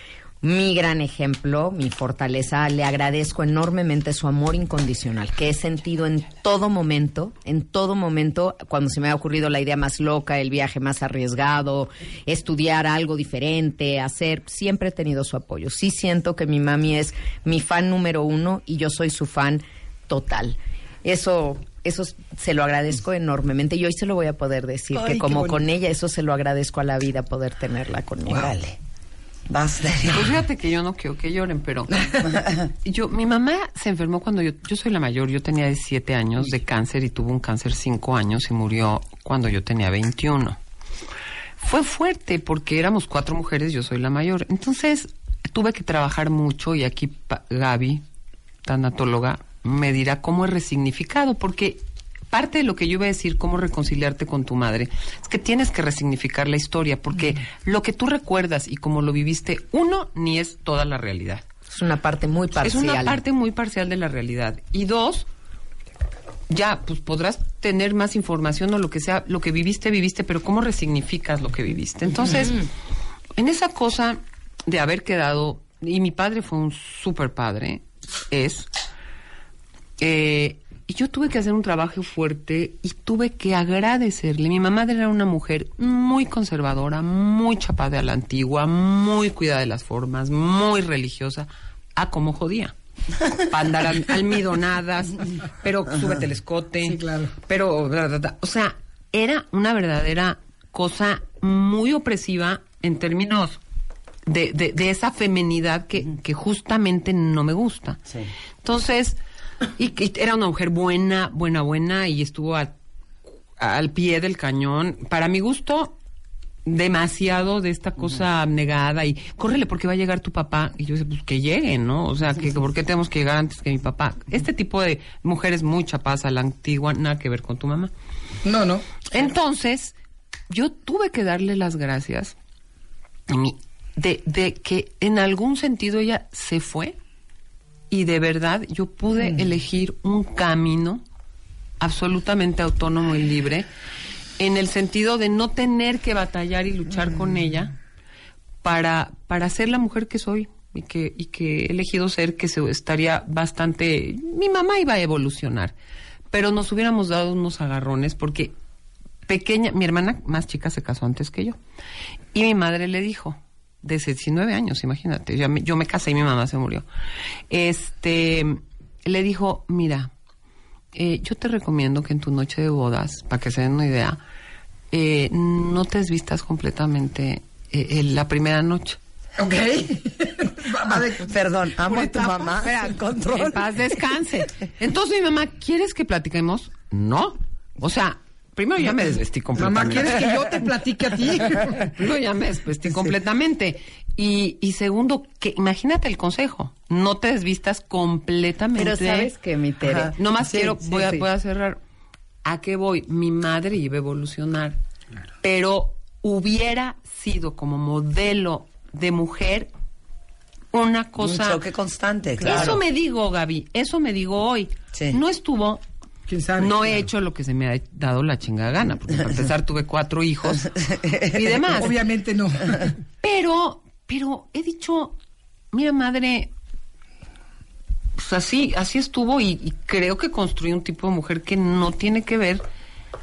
mi gran ejemplo, mi fortaleza. Le agradezco enormemente su amor incondicional, que he sentido en todo momento, en todo momento, cuando se me ha ocurrido la idea más loca, el viaje más arriesgado, estudiar algo diferente, hacer, siempre he tenido su apoyo. Sí siento que mi mami es mi fan número uno y yo soy su fan total. Eso, eso se lo agradezco enormemente y hoy se lo voy a poder decir, Ay, que como con ella, eso se lo agradezco a la vida poder tenerla conmigo. Órale. Vas. Pues fíjate que yo no quiero que lloren, pero yo, mi mamá se enfermó cuando yo, yo soy la mayor, yo tenía 17 años de cáncer y tuvo un cáncer 5 años y murió cuando yo tenía 21. Fue fuerte porque éramos cuatro mujeres, yo soy la mayor. Entonces tuve que trabajar mucho y aquí Gaby, tanatóloga, me dirá cómo es resignificado, porque parte de lo que yo iba a decir, cómo reconciliarte con tu madre, es que tienes que resignificar la historia, porque lo que tú recuerdas y cómo lo viviste, uno, ni es toda la realidad. Es una parte muy parcial. Es una parte muy parcial de la realidad. Y dos, ya, pues podrás tener más información o lo que sea, lo que viviste, viviste, pero ¿cómo resignificas lo que viviste? Entonces, en esa cosa de haber quedado, y mi padre fue un super padre, es, eh, y yo tuve que hacer un trabajo fuerte y tuve que agradecerle. Mi mamá era una mujer muy conservadora, muy chapada a la antigua, muy cuidada de las formas, muy religiosa, a como jodía. Para andar al- almidonadas, pero súbete el escote. Sí, claro. Pero, o sea, era una verdadera cosa muy opresiva en términos de, de, de esa femenidad que, que justamente no me gusta. Sí. Entonces, y, y era una mujer buena, buena, buena, y estuvo a- al pie del cañón. Para mi gusto, demasiado de esta cosa abnegada y córrele porque va a llegar tu papá. Y yo decía, pues que llegue, ¿no? O sea, que ¿por qué tenemos que llegar antes que mi papá? Este tipo de mujeres muy chapas a la antigua, nada que ver con tu mamá. No, no. Entonces, yo tuve que darle las gracias a mí de, de que en algún sentido ella se fue y de verdad yo pude elegir un camino absolutamente autónomo y libre en el sentido de no tener que batallar y luchar con ella para, para ser la mujer que soy y que, y que he elegido ser, que se estaría bastante... Mi mamá iba a evolucionar, pero nos hubiéramos dado unos agarrones porque pequeña, mi hermana más chica se casó antes que yo. Y mi madre le dijo, de 19 años, imagínate, yo me, yo me casé y mi mamá se murió. Este, le dijo, mira, eh, yo te recomiendo que en tu noche de bodas, para que se den una idea, eh, no te desvistas completamente eh, la primera noche. Ok. De- Perdón, amo a tu etapa. mamá. Espera, Control. En paz descanse. Entonces mi mamá, ¿quieres que platiquemos? No. O sea, primero ya me desvestí Mamá, completamente. ¿quieres que yo te platique a ti? Primero ya me desvestí completamente. Y, y segundo, que imagínate el consejo. No te desvistas completamente. Pero sabes que mi Tere. Ajá. Nomás Sí, quiero, sí, voy, a, voy a cerrar. ¿A qué voy? Mi madre iba a evolucionar, pero hubiera sido como modelo de mujer una cosa... Un choque constante, claro. Eso me digo, Gaby, eso me digo hoy. Sí. No estuvo... ¿Quién sabe? No he Claro. hecho lo que se me ha dado la chingada gana, porque para empezar tuve cuatro hijos y demás. Obviamente no. Pero, pero he dicho, mira madre, pues así, así estuvo y, y creo que construí un tipo de mujer que no tiene que ver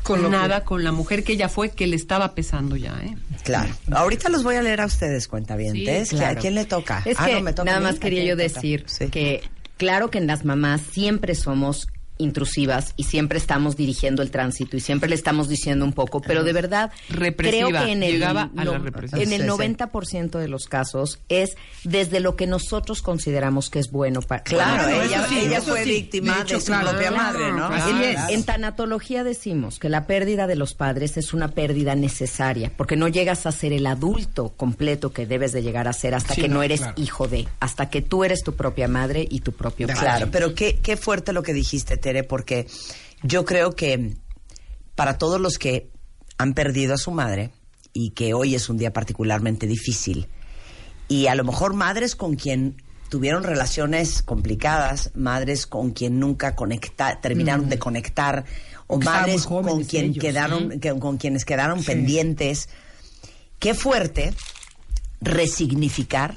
Con nada con la mujer que ella fue, que le estaba pesando ya, ¿eh? Claro. Ahorita los voy a leer a ustedes, cuentavientes. Sí, ¿A claro. quién le toca? Es Ah, que no, me toca nada a más ¿A quería yo decir Sí. que claro que en las mamás siempre somos intrusivas y siempre estamos dirigiendo el tránsito y siempre le estamos diciendo un poco, pero de verdad Represiva, creo que en el, llegaba a la no- represión. en el Sí, sí. 90% de los casos es desde lo que nosotros consideramos que es bueno para Claro, Claro, ella, sí, ella fue sí. víctima De su claro. propia Claro, madre, ¿no? claro. Así es. En tanatología decimos que la pérdida de los padres es una pérdida necesaria, porque no llegas a ser el adulto completo que debes de llegar a ser hasta Sí, que no, no, eres claro. hijo de, hasta que tú eres tu propia madre y tu propio padre. Claro, pero qué, qué fuerte lo que dijiste, Tere, porque yo creo que para todos los que han perdido a su madre y que hoy es un día particularmente difícil, y a lo mejor madres con quien tuvieron relaciones complicadas, madres con quien nunca conecta, terminaron de conectar, o Mm. Madres con quien ellos, quedaron, que- con quienes quedaron pendientes. Qué fuerte resignificar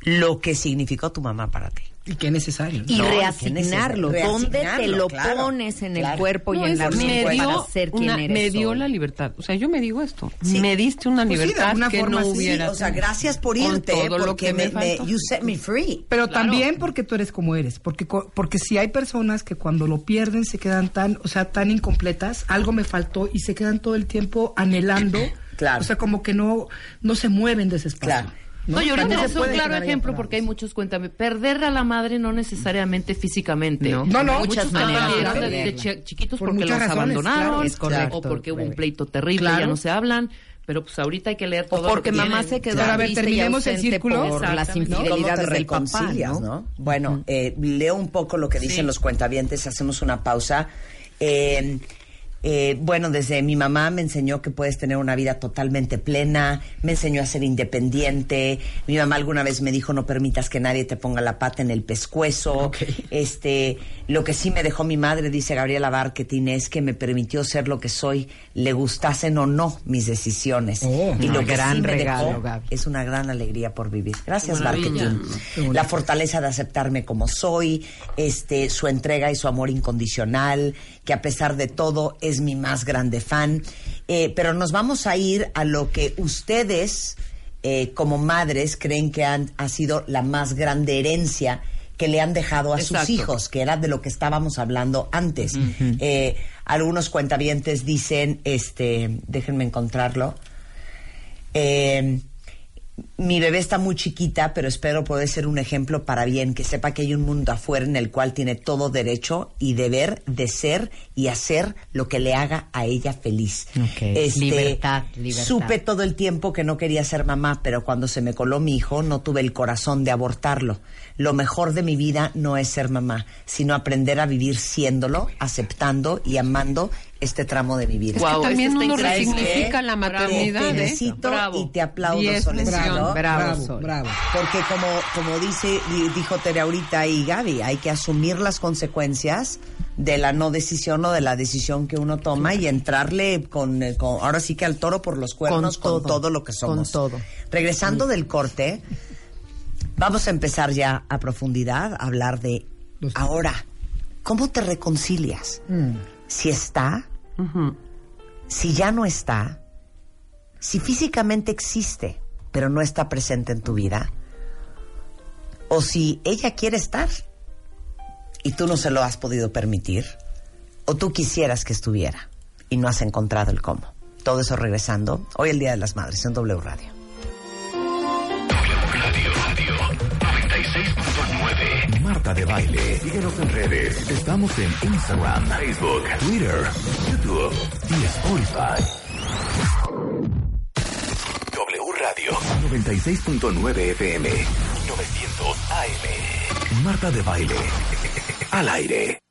lo que significó tu mamá para ti. Y qué necesario. Y No, reasignarlo, necesario. ¿dónde te lo claro, pones en el claro. cuerpo No, y en la mente dio, para ser quien una- eres me dio hoy? la libertad. O sea, yo me digo esto. Sí. Me diste una Pues sí, libertad alguna que forma no sí, hubiera. o sea, gracias por Con irte, todo lo porque que me, me me- faltó. you set me free. Pero Claro. también porque tú eres como eres, porque co- porque si hay personas que cuando lo pierden se quedan tan, o sea, tan incompletas, algo me faltó y se quedan todo el tiempo anhelando, Claro. o sea, como que no no se mueven de ese espacio. Claro. No, y ahorita se es un claro ejemplo porque hay muchos, cuéntame, perder a la madre no necesariamente físicamente. No. No, no, muchas muchas maneras de de, chiquitos Por porque los razones, abandonaron claro, es correcto, o porque hubo un pleito terrible, Claro. ya no se hablan, pero pues ahorita hay que leer todo O lo porque que mamá se quedó Claro, a ver, terminemos el círculo. por las Exactamente. ¿Cómo te infidelidades del papá, reconcilias, ¿no? no? Bueno, eh, leo un poco lo que dicen los cuentavientes, hacemos una pausa. Eh, eh, bueno, desde mi mamá me enseñó que puedes tener una vida totalmente plena, me enseñó a ser independiente. Mi mamá alguna vez me dijo no permitas que nadie te ponga la pata en el pescuezo. Este, lo que sí me dejó mi madre, dice Gabriela Barquetín, es que me permitió ser lo que soy, le gustasen o no mis decisiones. Oh, y no, lo que gran sí me regalo, dejó Gaby. es una gran alegría por vivir. Gracias. Barquetín. La fortaleza de aceptarme como soy, este, su entrega y su amor incondicional, que a pesar de todo es mi más grande fan. Eh, pero nos vamos a ir a lo que ustedes, eh, como madres, creen que han, ha sido la más grande herencia que le han dejado a sus hijos, que era de lo que estábamos hablando antes. Eh, algunos cuentavientes dicen, este, déjenme encontrarlo. Eh, mi bebé está muy chiquita, pero espero poder ser un ejemplo para bien, que sepa que hay un mundo afuera en el cual tiene todo derecho y deber de ser y hacer lo que le haga a ella feliz. Este, Libertad, libertad. Supe todo el tiempo que no quería ser mamá, pero cuando se me coló mi hijo no tuve el corazón de abortarlo. Lo mejor de mi vida no es ser mamá, sino aprender a vivir siéndolo, aceptando y amando este tramo de mi vida. Es que también uno resignifica la Bravo. maternidad, Te ¿eh? felicito Bravo. y te aplaudo, mención. Bravo, Bravo. Porque como, como dice, di- dijo Tere ahorita y Gaby, hay que asumir las consecuencias de la no decisión o de la decisión que uno toma y entrarle con, con- ahora sí que al toro por los cuernos con Con todo, lo que somos. Con todo. Regresando del corte, vamos a empezar ya a profundidad a hablar de Los- ahora, ¿cómo te reconcilias? Si está, si ya no está, si físicamente existe, pero no está presente en tu vida, o si ella quiere estar y tú no se lo has podido permitir, o tú quisieras que estuviera y no has encontrado el cómo. Todo eso regresando hoy el Día de las Madres en W Radio. Radio, De Baile. Síguenos en redes. Estamos en Instagram, Facebook, Twitter, YouTube y Spotify. W Radio 96.9 FM 900 AM. Marta de Baile. Al aire.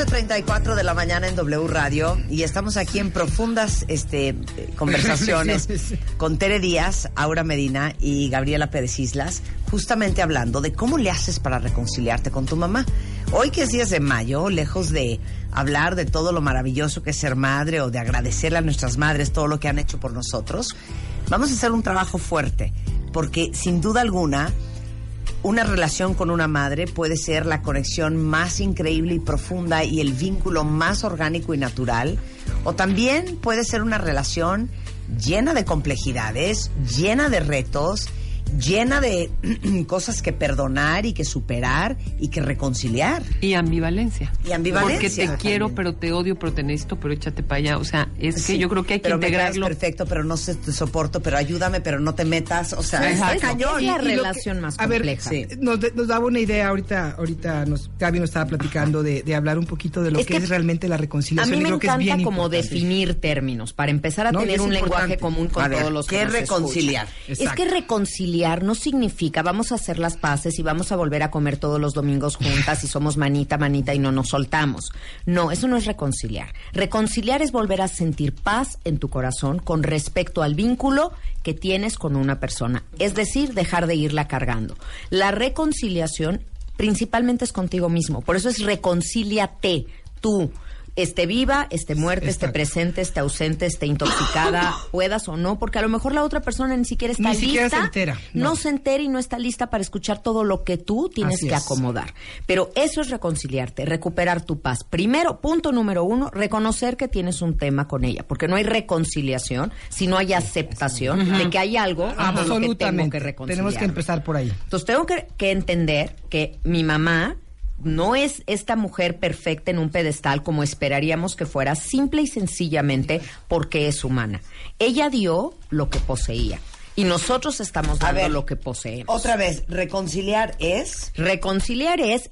11.34 de la mañana en W Radio y estamos aquí en profundas este, conversaciones con Tere Díaz, Aura Medina y Gabriela Pérez Islas, justamente hablando de cómo le haces para reconciliarte con tu mamá. Hoy que es 10 de mayo, lejos de hablar de todo lo maravilloso que es ser madre o de agradecerle a nuestras madres todo lo que han hecho por nosotros, vamos a hacer un trabajo fuerte, porque sin duda alguna una relación con una madre puede ser la conexión más increíble y profunda y el vínculo más orgánico y natural, o también puede ser una relación llena de complejidades, llena de retos, llena de cosas que perdonar y que superar y que reconciliar. Y ambivalencia. Y ambivalencia. Porque te También. quiero, pero te odio, pero te necesito, pero échate para allá. O sea, es que Sí, yo creo que hay que integrarlo. perfecto, pero no se- te soporto, pero ayúdame, pero no te metas. O sea, está cañón. Es la que- relación más a ver, compleja. sí. Nos, daba una idea ahorita, ahorita nos, Gaby nos estaba platicando de, de hablar un poquito de lo Es que, que es realmente la A reconciliación. mí y me creo que es encanta bien como importante. definir términos para empezar a No, tener un lenguaje común con A ver, todos los ¿qué que nos reconciliar? Es que reconciliar no significa vamos a hacer las paces y vamos a volver a comer todos los domingos juntas y somos manita manita y no nos soltamos. No, eso no es reconciliar. Reconciliar es volver a sentir paz en tu corazón con respecto al vínculo que tienes con una persona, es decir, dejar de irla cargando. La reconciliación principalmente es contigo mismo, por eso es reconcíliate tú. Esté viva, esté muerta, esté presente, esté ausente, esté intoxicada, puedas o no, porque a lo mejor la otra persona ni siquiera está Ni lista. siquiera se entera, no. no. se entera y no está lista para escuchar todo lo que tú tienes Así que es. acomodar. Pero eso es reconciliarte, recuperar tu paz. Primero, punto número uno, reconocer que tienes un tema con ella, porque no hay reconciliación si no hay aceptación de que hay algo con lo que tengo Absolutamente. que reconciliar. Tenemos que empezar por ahí. Entonces tengo que, que entender que mi mamá no es esta mujer perfecta en un pedestal como esperaríamos que fuera, simple y sencillamente porque es humana. Ella dio lo que poseía y nosotros estamos dando ver, lo que poseemos. Otra vez, reconciliar es... Reconciliar es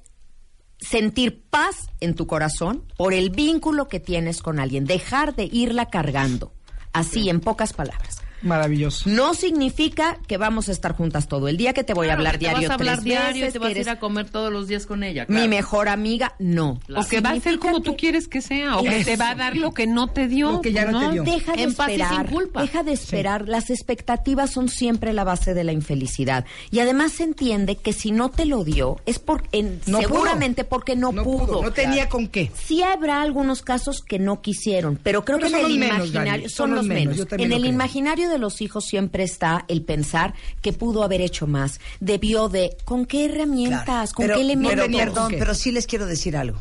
sentir paz en tu corazón por el vínculo que tienes con alguien, dejar de irla cargando. Así, en pocas palabras. Maravilloso. No significa que vamos a estar juntas todo el día, que te voy a hablar que te diario vas a hablar tres diario veces, y te vas que a ir eres a comer todos los días con ella. mi mejor amiga, no. Claro. O que va a ser como tú quieres que sea, o que te va a dar lo que no te dio. Lo que ya no te dio. Deja de En paz y sin esperar. culpa. Deja de esperar. Las expectativas son siempre la base de la infelicidad. Y además se entiende que si no te lo dio, es por, en- No pudo. seguramente porque no, No pudo. pudo, no tenía con qué. Sí habrá algunos casos que no quisieron, pero creo Pero que son en el menos, imaginario son, los menos. En el imaginario de los hijos siempre está el pensar que pudo haber hecho más, debió de, ¿con qué herramientas, Claro. con pero, qué elementos? pero, perdón, pero sí les quiero decir algo.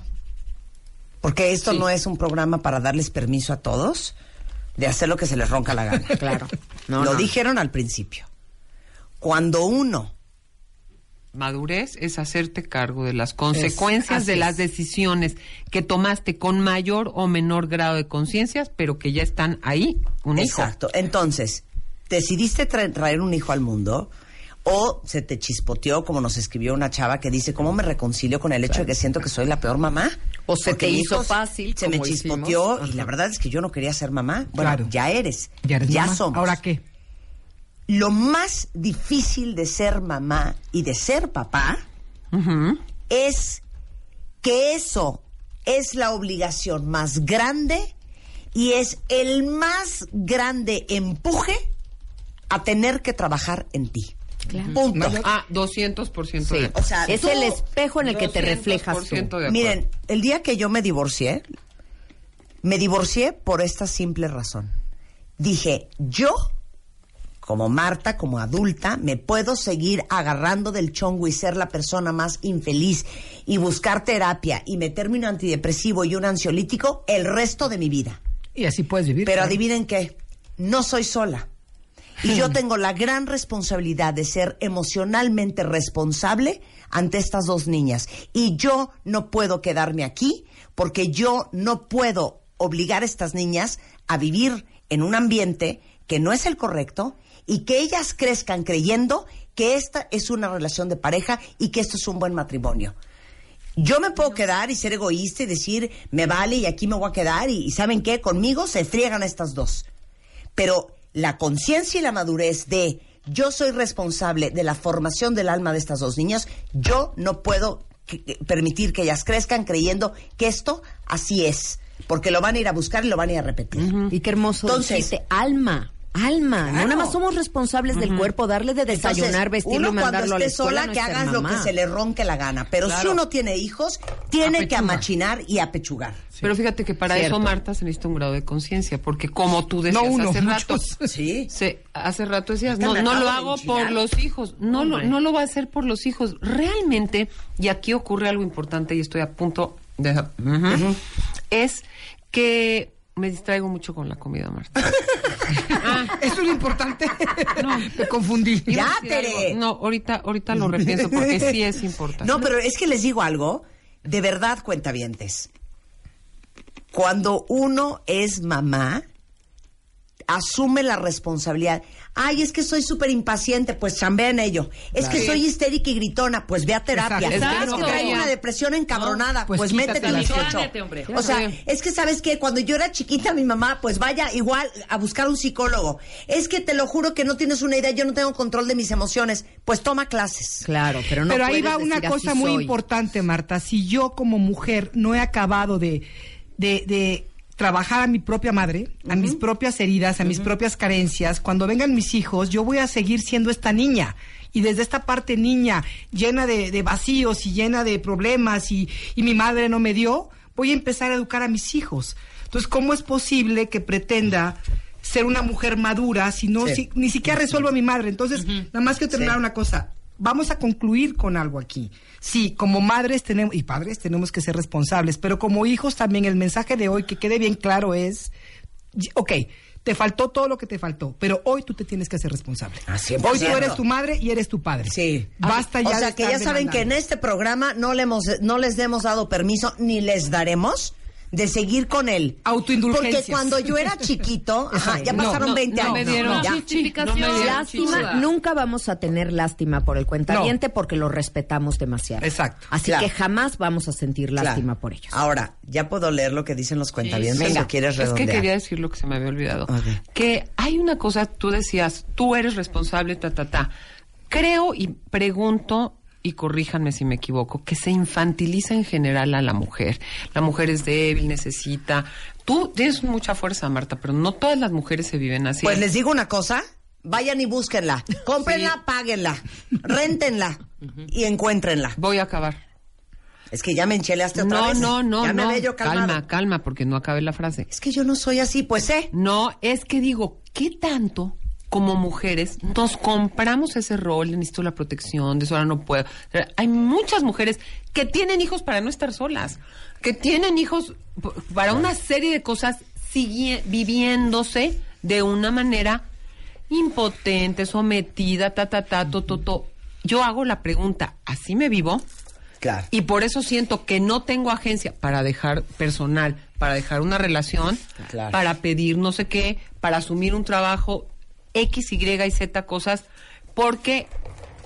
Porque esto no es un programa para darles permiso a todos de hacer lo que se les ronca la gana. Claro. No, lo no. dijeron al principio. Cuando uno Madurez es hacerte cargo de las consecuencias de es. las decisiones que tomaste con mayor o menor grado de conciencia, pero que ya están ahí, un hijo. Exacto. Entonces, decidiste tra- traer un hijo al mundo o se te chispoteó, como nos escribió una chava que dice, ¿cómo me reconcilio con el hecho de que siento que soy la peor mamá? O se Porque te hizo fácil, Se me chispoteó hicimos. y la verdad es que yo no quería ser mamá. Bueno, Claro. ya eres. Ya eres mamá. somos. ¿Ahora qué? Lo más difícil de ser mamá y de ser papá es que eso es la obligación más grande y es el más grande empuje a tener que trabajar en ti. Punto. Ah, 200% Sí. de O sea, es tú- el espejo en el que te reflejas tú. 200% de acuerdo. Miren, el día que yo me divorcié, me divorcié por esta simple razón. Dije, yo, como Marta, como adulta, me puedo seguir agarrando del chongo y ser la persona más infeliz y buscar terapia y meterme un antidepresivo y un ansiolítico el resto de mi vida. Y así puedes vivir. Pero claro. adivinen qué, no soy sola. Y yo tengo la gran responsabilidad de ser emocionalmente responsable ante estas dos niñas. Y yo no puedo quedarme aquí porque yo no puedo obligar a estas niñas a vivir en un ambiente que no es el correcto y que ellas crezcan creyendo que esta es una relación de pareja y que esto es un buen matrimonio. Yo me puedo quedar y ser egoísta y decir, me vale y aquí me voy a quedar y, y ¿saben qué? Conmigo se friegan estas dos. Pero la conciencia y la madurez de yo soy responsable de la formación del alma de estas dos niñas, yo no puedo permitir que ellas crezcan creyendo que esto así es, porque lo van a ir a buscar y lo van a ir a repetir. Y qué hermoso Entonces- dijiste, alma, alma. No nada más somos responsables del cuerpo, darle de desayunar, Entonces, vestirlo uno mandarlo cuando a la esté escuela. sola no que hagas lo que se le ronque la gana, pero si uno tiene hijos, tiene que amachinar y apechugar. Pero fíjate que para Cierto. eso, Marta, se necesita un grado de conciencia, porque como tú decías No uno, hace rato. Sí. se- hace rato decías, no, no lo hago por los hijos, no lo, no lo va a hacer por los hijos. Realmente, y aquí ocurre algo importante y estoy a punto de... Es que me distraigo mucho con la comida, Marta. Eso es lo importante. Me confundí. Ya, Tere. No, ahorita, ahorita lo repienso porque sí es importante. No, pero es que les digo algo, de verdad, cuentavientes. Cuando uno es mamá, asume la responsabilidad. Ay, es que soy súper impaciente, pues chambea en ello. Es que soy histérica y gritona, pues ve a terapia. Exacto. Es que traigo una depresión encabronada, No, pues pues, métete la 18. Aliviánate, hombre. O sea, es que sabes que cuando yo era chiquita, mi mamá, pues vaya igual a buscar un psicólogo. Es que te lo juro que no tienes una idea, yo no tengo control de mis emociones. Pues toma clases. Claro, pero no Pero ahí va una cosa "Así muy soy". importante, Marta. Si yo como mujer no he acabado de, de, de trabajar a mi propia madre, a mis propias heridas, a mis propias carencias, cuando vengan mis hijos, yo voy a seguir siendo esta niña. Y desde esta parte niña, llena de, de vacíos y llena de problemas y, y mi madre no me dio, voy a empezar a educar a mis hijos. Entonces, ¿cómo es posible que pretenda ser una mujer madura si no Sí. si- ni siquiera resuelvo a mi madre? Entonces, nada más que terminar Sí. una cosa. Vamos a concluir con algo aquí. Sí, como madres tenemos y padres tenemos que ser responsables, pero como hijos también el mensaje de hoy que quede bien claro es, ok, te faltó todo lo que te faltó, pero hoy tú te tienes que hacer responsable. Ah, 100%. Hoy tú eres tu madre y eres tu padre. Sí. Basta ya O sea, de que ya saben que en este programa no, le hemos, no les hemos dado permiso ni les daremos de seguir con él. Autoindulgencias. Porque cuando yo era chiquito, ajá, ya pasaron no, 20 no años. me dieron ya. justificación. No me dieron Lástima, chichuda. nunca vamos a tener lástima por el cuentaviente porque lo respetamos demasiado. Exacto. Así Claro. que jamás vamos a sentir Claro. lástima por ellos. Ahora, ¿ya puedo leer lo que dicen los cuentavientes Venga. o quieres Es que redondear? quería decir lo que se me había olvidado. Que hay una cosa, tú decías, tú eres responsable, ta, ta, ta. Creo y pregunto, y corríjanme si me equivoco, que se infantiliza en general a la mujer. La mujer es débil, necesita... Tú tienes mucha fuerza, Marta, pero no todas las mujeres se viven así. Pues les digo una cosa, vayan y búsquenla, cómprenla, páguenla, réntenla y encuéntrenla. Voy a acabar. Es que ya me encheleaste otra No, vez. no, no, ya me no. yo calmado. Calma, calma, porque no acabé la frase. Es que yo no soy así, pues eh. No, es que digo, ¿qué tanto como mujeres nos compramos ese rol necesito la protección, de eso ahora no puedo. Hay muchas mujeres que tienen hijos para no estar solas, que tienen hijos para una serie de cosas sigue- viviéndose de una manera impotente, sometida, ta, ta, ta, to, to, to. Yo hago la pregunta, ¿así me vivo? Claro. Y por eso siento que no tengo agencia para dejar personal, para dejar una relación, Claro. para pedir no sé qué, para asumir un trabajo X, Y y Z cosas, porque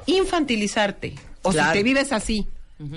infantilizarte, o Claro. si te vives así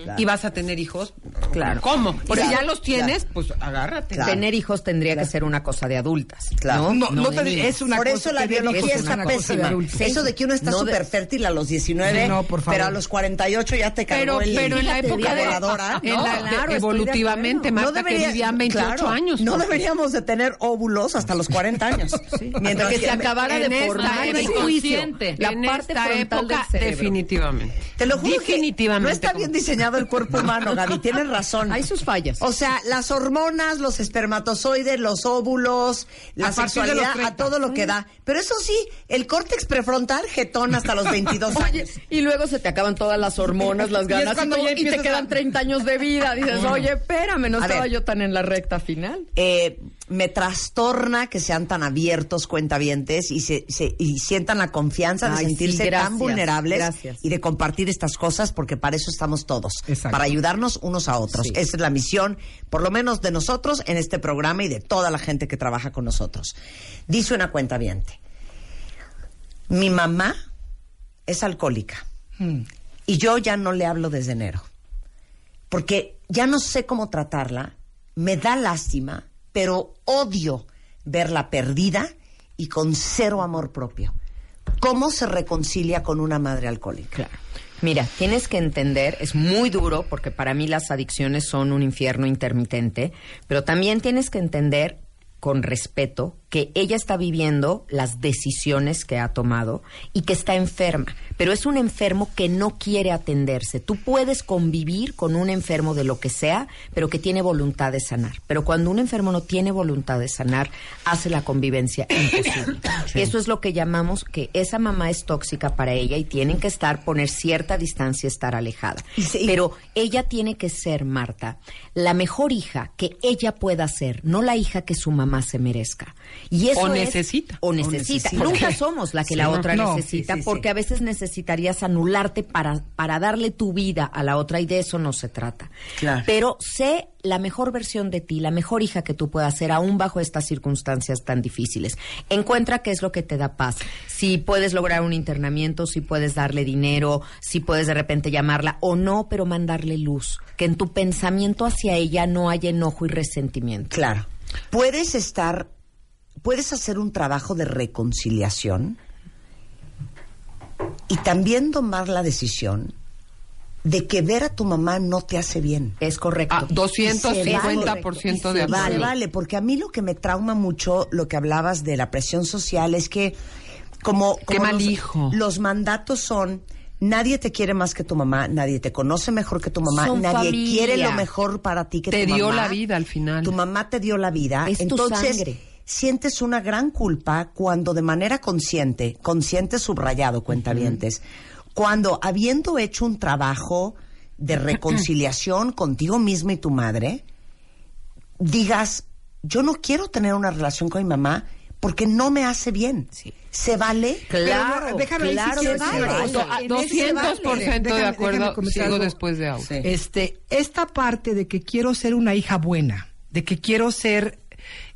Claro. y vas a tener hijos, Claro. ¿cómo? Porque Claro. ya los tienes, pues agárrate. Claro. Tener hijos tendría que ser una cosa de adultas. Claro. No, no, de te- es una Por cosa eso la biología es está una cosa de pésima. adultos. Eso de que uno está No de- súper fértil a los 19, Sí, no, por favor. pero a los 48 ya te cargó Pero, el pero en la época de, voladora. en No, la- de- de evolutivamente, acuerdo. Marta, que vivían 28 claro, años. No porque- deberíamos de tener óvulos hasta los 40 años. Mientras que se acabara de formar el juicio, la en parte esta frontal época, definitivamente. Te lo juro que definitivamente. no está bien como- diseñado el cuerpo humano, Gaby. Tienes razón. Hay sus fallas. O sea, las hormonas, los espermatozoides, los óvulos, la A sexualidad, 30. a todo lo que da. Pero eso sí, el córtex prefrontal, jetón hasta los 22 años. Y luego se te acaban todas las hormonas, las Y es ganas y, cuando todo, ya y te quedan a- 30 años de vida. Dices, oye, espérame, no A estaba ver. yo tan en la recta final. Eh, me trastorna que sean tan abiertos cuentavientes y, se, se- y sientan la confianza de sí, sentirse gracias, tan vulnerables gracias. y de compartir estas cosas porque para eso estamos todos, Exacto. para ayudarnos unos a otros. Sí. Esa es la misión, por lo menos de nosotros en este programa y de toda la gente que trabaja con nosotros. Dice una cuentaviente, mi mamá es alcohólica Hmm. y yo ya no le hablo desde enero porque ya no sé cómo tratarla, me da lástima, pero odio verla perdida y con cero amor propio. ¿Cómo se reconcilia con una madre alcohólica? Claro. Mira, tienes que entender, es muy duro porque para mí las adicciones son un infierno intermitente, pero también tienes que entender con respeto que ella está viviendo las decisiones que ha tomado y que está enferma, pero es un enfermo que no quiere atenderse. Tú puedes convivir con un enfermo de lo que sea, pero que tiene voluntad de sanar. Pero cuando un enfermo no tiene voluntad de sanar, hace la convivencia imposible. Eso es lo que llamamos que esa mamá es tóxica para ella y tienen que estar, poner cierta distancia, estar alejada. Pero ella tiene que ser, Marta, la mejor hija que ella pueda ser, no la hija que su mamá se merezca. Y eso O es- necesita. O O necesita. necesita. Nunca somos la que la otra No, necesita, sí, sí, sí. porque a veces necesitarías anularte para, para darle tu vida a la otra y de eso no se trata. Claro. Pero sé la mejor versión de ti, la mejor hija que tú puedas ser, aún bajo estas circunstancias tan difíciles. Encuentra qué es lo que te da paz. Si puedes lograr un internamiento, si puedes darle dinero, si puedes de repente llamarla o no, pero mandarle luz. Que en tu pensamiento hacia ella no haya enojo y resentimiento. Claro. Puedes estar, puedes hacer un trabajo de reconciliación y también tomar la decisión de que ver a tu mamá no te hace bien. Es correcto. Ah, 250% de Se acuerdo. Vale, vale, porque a mí lo que me trauma mucho, lo que hablabas de la presión social, es que como, Qué como mal los, hijo. los mandatos son nadie te quiere más que tu mamá, nadie te conoce mejor que tu mamá, Son nadie familia. quiere lo mejor para ti que Te tu dio mamá. la vida al final. Tu mamá te dio la vida, Es tu entonces sangre. sientes una gran culpa cuando de manera consciente, consciente subrayado, cuentavientes, cuando habiendo hecho un trabajo de reconciliación contigo mismo y tu madre, digas, yo no quiero tener una relación con mi mamá porque no me hace bien. ¿Se vale? Claro, déjame claro sí que que se vale. vale. O sea, en ese 200% de acuerdo. Sigo después de audio. Este, esta parte de que quiero ser una hija buena, de que quiero ser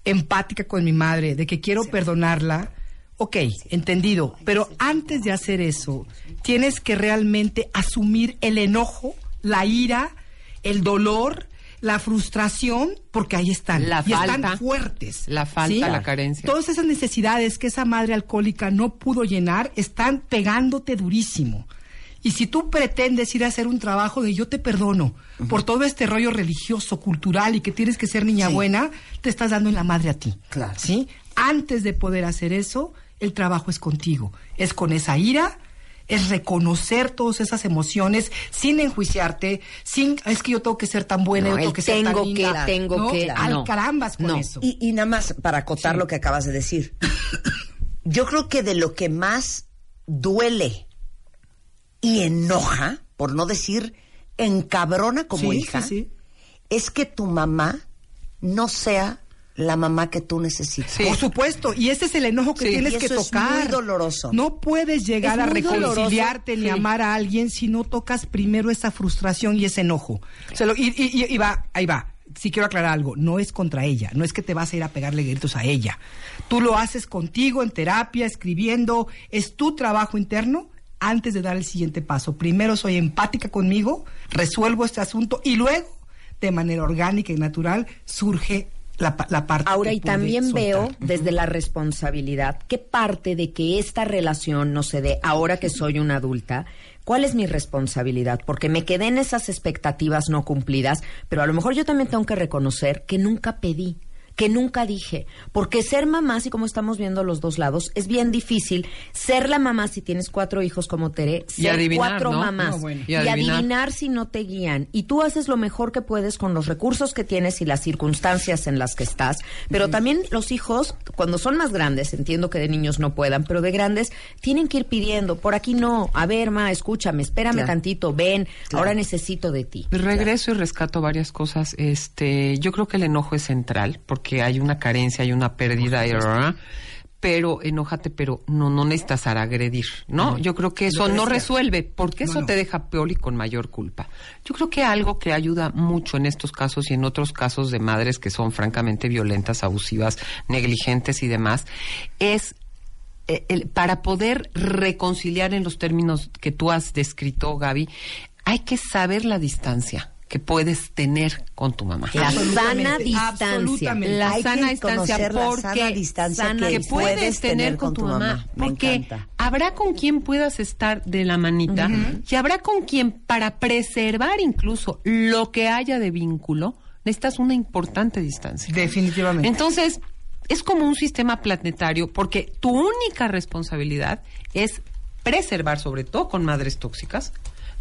empática con mi madre, de que quiero perdonarla, ok, entendido. Pero antes de hacer eso, tienes que realmente asumir el enojo, la ira, el dolor, la frustración, porque ahí están. La y falta. están fuertes. La falta, la carencia. Todas esas necesidades que esa madre alcohólica no pudo llenar están pegándote durísimo. Y si tú pretendes ir a hacer un trabajo de yo te perdono por todo este rollo religioso, cultural y que tienes que ser niña Sí. buena, te estás dando en la madre a ti. Claro. ¿Sí? Antes de poder hacer eso, el trabajo es contigo. Es con esa ira, es reconocer todas esas emociones sin enjuiciarte, sin es que yo tengo que ser tan buena, No, yo tengo que ser tan tengo linda", que, tengo ¿no? que, Al no. carambas con No. eso. Y, y nada más para acotar Sí. lo que acabas de decir. yo creo que de lo que más duele y enoja, por no decir encabrona como Sí, hija, sí, sí. es que tu mamá no sea la mamá que tú necesitas. Por supuesto, y ese es el enojo que Sí. tienes Y que eso es tocar. muy doloroso. No puedes llegar a doloroso, reconciliarte ni sí. amar a alguien si no tocas primero esa frustración y ese enojo. Se lo- y, y- y- y va, ahí va. Sí quiero aclarar algo, no es contra ella, no es que te vas a ir a pegarle gritos a ella. Tú lo haces contigo en terapia, escribiendo, es tu trabajo interno antes de dar el siguiente paso. Primero soy empática conmigo, resuelvo este asunto y luego, de manera orgánica y natural, surge la, la parte Ahora, y también soltar. veo desde la responsabilidad qué parte de que esta relación no se dé ahora que soy una adulta, cuál es mi responsabilidad, porque me quedé en esas expectativas no cumplidas, pero a lo mejor yo también tengo que reconocer que nunca pedí que nunca dije, porque ser mamá, así como estamos viendo los dos lados, es bien difícil ser la mamá si tienes cuatro hijos como Tere, Y ser adivinar, cuatro ¿no? mamás No, bueno. y, Y adivinar. si no te guían. Y tú haces lo mejor que puedes con los recursos que tienes y las circunstancias en las que estás. Pero también los hijos, cuando son más grandes, entiendo que de niños no puedan, pero de grandes, tienen que ir pidiendo, por aquí no, a ver, ma, escúchame, espérame Claro. tantito, ven, ahora necesito de ti. Regreso y rescato varias cosas. Este, yo creo que el enojo es central porque hay una carencia, hay una pérdida, pero enójate, pero no no necesitas agredir, ¿no? Yo creo que eso no resuelve, porque No, eso no. te deja peor y con mayor culpa. Yo creo que algo que ayuda mucho en estos casos y en otros casos de madres que son francamente violentas, abusivas, negligentes y demás, es eh, el- para poder reconciliar en los términos que tú has descrito, Gaby, hay que saber la distancia que puedes tener con tu mamá. La sana distancia. Absolutamente. La Hay que sana distancia conocer la porque sana distancia sana que que puedes tener con tu mamá, porque encanta. habrá con quien puedas estar de la manita y habrá con quien para preservar incluso lo que haya de vínculo necesitas una importante distancia. Definitivamente. Entonces, es como un sistema planetario porque tu única responsabilidad es preservar, sobre todo con madres tóxicas,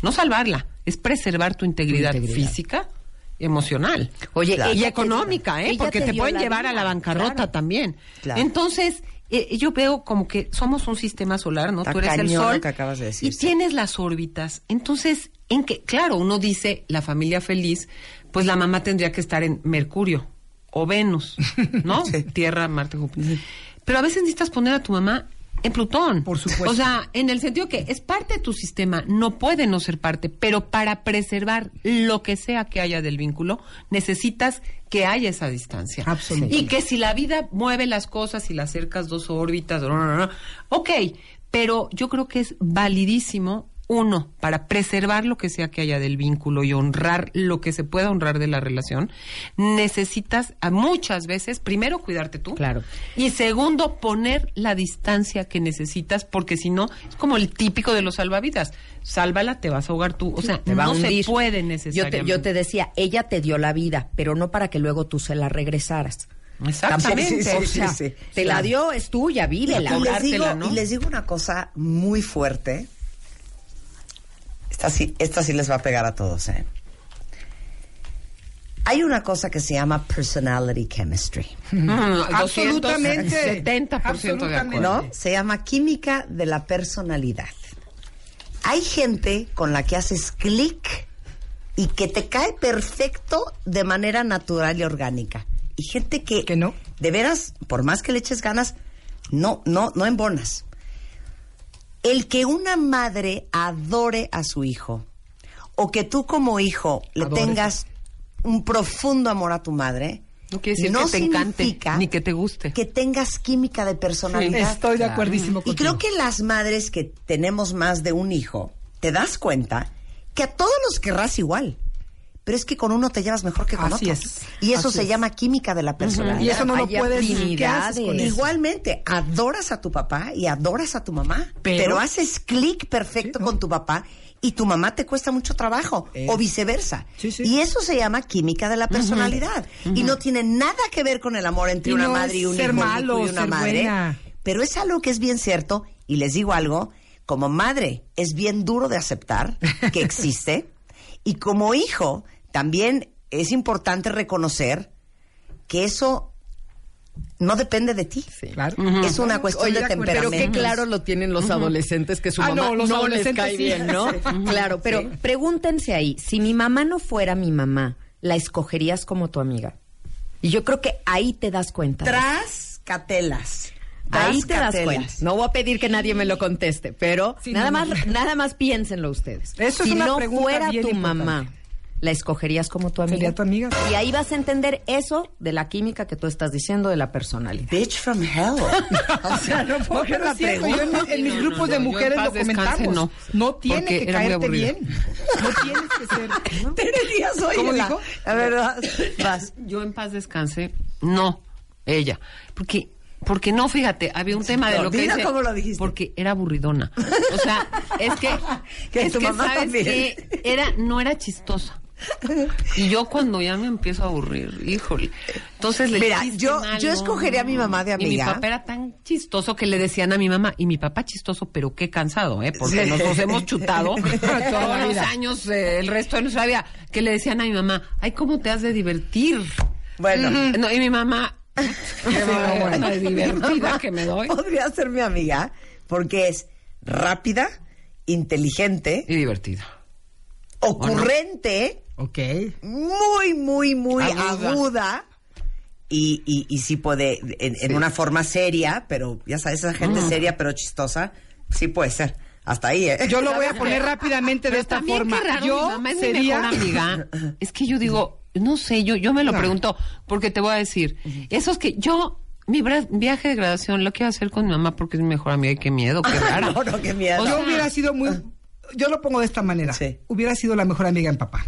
no salvarla, es preservar tu integridad, integridad. física, emocional. Oye, y te- económica, ¿eh? Porque te pueden llevar a la bancarrota claro. también. Claro. Entonces, eh, yo veo como que somos un sistema solar, ¿no? Está Tú eres el sol que acabas de decir, y sí. tienes las órbitas. Entonces, en que, claro, uno dice la familia feliz, pues la mamá tendría que estar en Mercurio o Venus, ¿no? Tierra, Marte, Júpiter. Pero a veces necesitas poner a tu mamá en Plutón. Por supuesto. O sea, en el sentido que es parte de tu sistema, no puede no ser parte, pero para preservar lo que sea que haya del vínculo, necesitas que haya esa distancia. Absolutamente. Y que si la vida mueve las cosas y le acercas dos órbitas, ok, pero yo creo que es validísimo, uno, para preservar lo que sea que haya del vínculo y honrar lo que se pueda honrar de la relación, necesitas a muchas veces, primero, cuidarte tú. Claro. Y segundo, poner la distancia que necesitas, porque si no, es como el típico de los salvavidas. Sálvala, te vas a ahogar tú. O sea, Te va a no se puede Yo te, necesariamente. yo te decía, ella te dio la vida, pero no para que luego tú se la regresaras. Exactamente. O Sí, sí, sea, sí, te la dio, es tuya, vívela. y les digo, ¿no? y les digo una cosa muy fuerte. Esta sí, esta sí les va a pegar a todos, ¿eh? Hay una cosa que se llama personality chemistry. Mm, Absolutamente. 70% de acuerdo. ¿No? Se llama química de la personalidad. Hay gente con la que haces clic y que te cae perfecto de manera natural y orgánica. Y gente que, Que no. de veras, por más que le eches ganas, no, no, no embonas. El que una madre adore a su hijo o que tú como hijo le Adores. tengas un profundo amor a tu madre, No quiere decir que te encante, ni que te guste. que tengas química de personalidad. Estoy de Claro. acuerdísimo Y contigo. creo que las madres que tenemos más de un hijo, te das cuenta que a todos los querrás igual. Pero es que con uno te llevas mejor que con Así otro. es, Y eso se es. llama química de la personalidad. Y eso no lo puedes. ¿qué haces con eso? Igualmente, adoras a tu papá y adoras a tu mamá, pero, Pero- haces clic perfecto con tu papá y tu mamá te cuesta mucho trabajo, Eh. o viceversa. Sí, sí. Y eso se llama química de la personalidad. Y no tiene nada que ver con el amor entre Y una no madre y un ser hijo malo, y una ser madre. buena. Pero es algo que es bien cierto, y les digo algo, como madre es bien duro de aceptar que existe, y como hijo también es importante reconocer que eso no depende de ti. Claro. Es una cuestión de temperamento. Pero qué claro lo tienen los adolescentes que su Ah, mamá no, les cae sí. bien, ¿no? Sí. Claro, pero Sí. pregúntense ahí, si mi mamá no fuera mi mamá, ¿la escogerías como tu amiga? Y yo creo que ahí te das cuenta. Tras catelas. Ahí te das cuenta. No voy a pedir que nadie me lo conteste, pero Sí, nada no, más, no. nada más piénsenlo ustedes. Eso es si una no pregunta fuera bien tu importante. mamá, ¿la escogerías como tu amiga? Sería tu amiga. Y ahí vas a entender eso de la química que tú estás diciendo de la personalidad. Bitch from hell. o sea, no puedo No, la cierto, yo en, en mis No, no, grupos no, de mujeres lo comentamos. No, tiene porque que caerte bien. No tienes que ser. ¿no? Díaz, oye, ¿Cómo la- dijo? A ver, vas. Yo en paz descanse, no, ella. Porque, porque no, fíjate, había un tema de no, lo que dice- cómo lo dijiste. Porque era aburridona. O sea, es que, Que es tu que mamá sabes también. que era, no era chistosa. Y yo cuando ya me empiezo a aburrir, híjole. Entonces le Mira, yo- algo. yo escogería a mi mamá de Y mi amiga. papá era tan chistoso que le decían a mi mamá, y mi papá chistoso, pero qué cansado, ¿eh? Porque Sí. nos hemos chutado todos los años, eh, el resto de nuestra vida, que le decían a mi mamá, ay, ¿cómo te has de divertir? Bueno. No, y mi mamá, qué de divertida que me doy. Podría ser mi amiga porque es rápida, inteligente, Y divertida. ocurrente, Ok. muy, muy, muy Aguda. aguda. Y, y, y sí puede, en, en una forma seria, pero ya sabes, esa gente Mm. seria pero chistosa, sí puede ser. Hasta ahí, ¿eh? Yo lo voy a poner rápidamente de esta forma. qué raro, yo mi mamá es mi sería mejor amiga. Es que yo digo, no sé, yo, yo me lo No. pregunto, porque te voy a decir, eso es que yo, mi viaje de graduación lo quiero hacer con mi mamá porque es mi mejor amiga y qué miedo, qué raro. No, no, qué miedo. O Yo hubiera sido muy. Yo lo pongo de esta manera. Sí. Hubiera sido la mejor amiga en papá.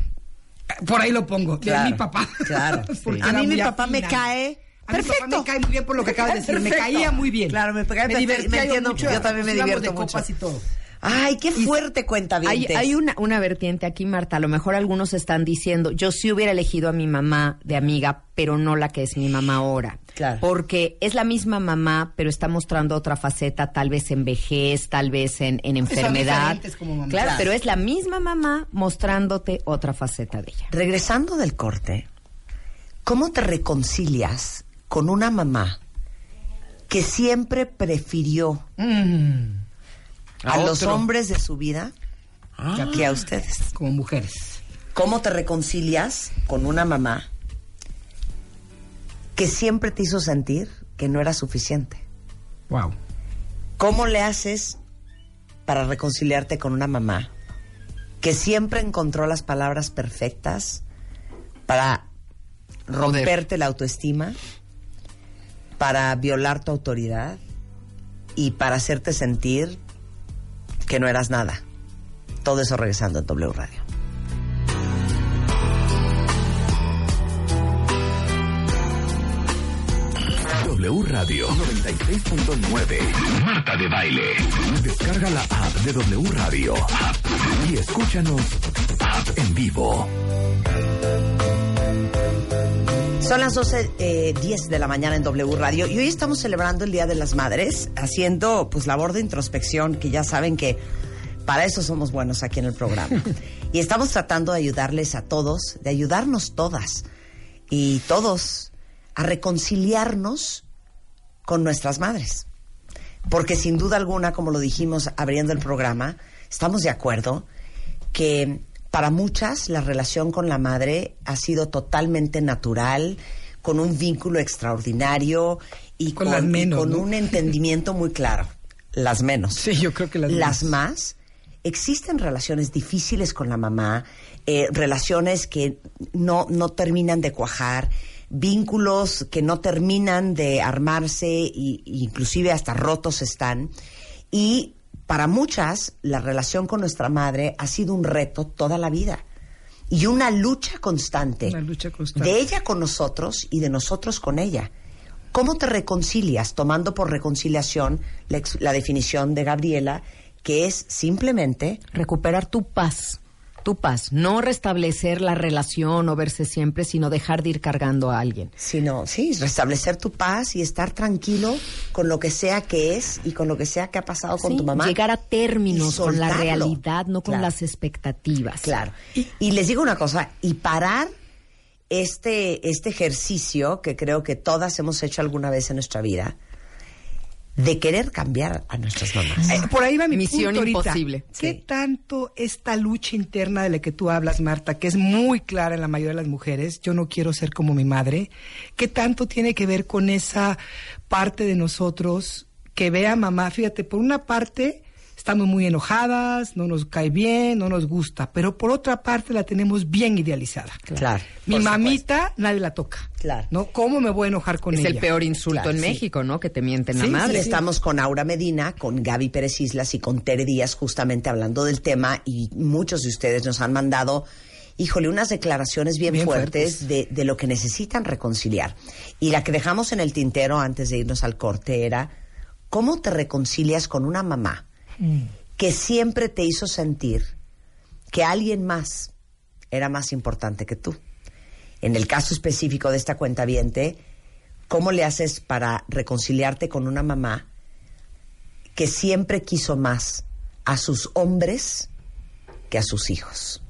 Por ahí lo pongo. Claro, de mi papá. claro, Porque sí. A mí mi papá me cae A mi papá perfecto. me cae muy bien por lo que acabas de decir. Me Perfecto. caía muy bien. Claro, me perfecto. divertía Me yo entiendo, mucho. yo también me Nos íbamos divierto de copas mucho. y todo. Ay, qué fuerte cuenta Hay, hay una, una vertiente aquí, Marta. A lo mejor algunos están diciendo, yo sí hubiera elegido a mi mamá de amiga, pero no la que es mi mamá ahora. Claro. Porque es la misma mamá, pero está mostrando otra faceta, tal vez en vejez, tal vez en, en enfermedad. como mamá. Claro. pero es la misma mamá mostrándote otra faceta de ella. Regresando del corte, ¿cómo te reconcilias con una mamá que siempre prefirió Mm, a, A los hombres de su vida que a ustedes? como mujeres. ¿Cómo te reconcilias con una mamá que siempre te hizo sentir que no era suficiente? Wow. ¿Cómo le haces para reconciliarte con una mamá que siempre encontró las palabras perfectas para romperte la autoestima, para violar tu autoridad y para hacerte sentir que no eras nada? Todo eso regresando en W Radio. W Radio 96.9. Marta de Baile. Descarga la app de W Radio. Y escúchanos en vivo. Son las 12, eh, 10 de la mañana en W Radio y hoy estamos celebrando el Día de las Madres, haciendo pues labor de introspección, que ya saben que para eso somos buenos aquí en el programa. y estamos tratando de ayudarles a todos, de ayudarnos todas y todos a reconciliarnos con nuestras madres. Porque sin duda alguna, como lo dijimos abriendo el programa, estamos de acuerdo que para muchas la relación con la madre ha sido totalmente natural, con un vínculo extraordinario y Con con, las y menos, con ¿no? un entendimiento muy claro. Las menos. Sí, yo creo que las Las menos. más. Existen relaciones difíciles con la mamá, eh, relaciones que no, no terminan de cuajar, vínculos que no terminan de armarse y, inclusive hasta rotos están. Y para muchas, la relación con nuestra madre ha sido un reto toda la vida y una lucha constante, Una lucha constante. de ella con nosotros y de nosotros con ella. ¿Cómo te reconcilias? Tomando por reconciliación la, ex- la definición de Gabriela, que es simplemente Recuperar tu paz, tu paz. No restablecer la relación o verse siempre, sino dejar de ir cargando a alguien. sino, sí, restablecer tu paz y estar tranquilo con lo que sea que es y con lo que sea que ha pasado con Sí, tu mamá. Llegar a términos y con la realidad, no con Claro. las expectativas. Claro. Y, les digo una cosa, y parar este, este ejercicio que creo que todas hemos hecho alguna vez en nuestra vida de querer cambiar a nuestras mamás. Eh, por ahí va mi Misión punto ahorita. imposible. ¿Qué Sí. tanto esta lucha interna de la que tú hablas, Marta, que es muy clara en la mayoría de las mujeres, yo no quiero ser como mi madre, qué tanto tiene que ver con esa parte de nosotros que ve a mamá? Fíjate, por una parte estamos muy enojadas, no nos cae bien, no nos gusta, pero por otra parte la tenemos bien idealizada. Claro. Mi mamita nadie la toca. Claro. ¿No? ¿Cómo me voy a enojar con Es ella? el peor insulto Claro, en sí. México, ¿no? Que te mienten la Sí, madre. Y estamos con Aura Medina, con Gaby Pérez Islas y con Tere Díaz justamente hablando del tema y muchos de ustedes nos han mandado, híjole, unas declaraciones bien, Bien fuertes, fuertes. De, de lo que necesitan reconciliar. Y la que dejamos en el tintero antes de irnos al corte era, ¿cómo te reconcilias con una mamá que siempre te hizo sentir que alguien más era más importante que tú? En el caso específico de esta cuenta ¿cómo le haces para reconciliarte con una mamá que siempre quiso más a sus hombres que a sus hijos?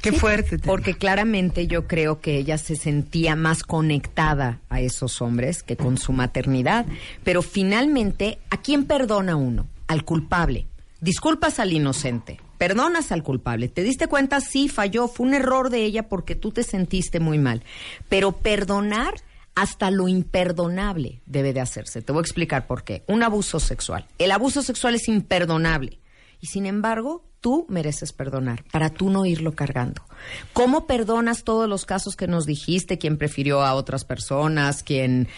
Qué fuerte. tema. Porque claramente yo creo que ella se sentía más conectada a esos hombres que con su maternidad. Pero finalmente, ¿a quién perdona uno? Al culpable. Disculpas al inocente. Perdonas al culpable. ¿Te diste cuenta? Sí, falló. Fue un error de ella porque tú te sentiste muy mal. Pero perdonar hasta lo imperdonable debe de hacerse. Te voy a explicar por qué. Un abuso sexual. El abuso sexual es imperdonable. Y sin embargo, tú mereces perdonar para tú no irlo cargando. ¿Cómo perdonas todos los casos que nos dijiste? ¿Quién prefirió a otras personas? ¿Quién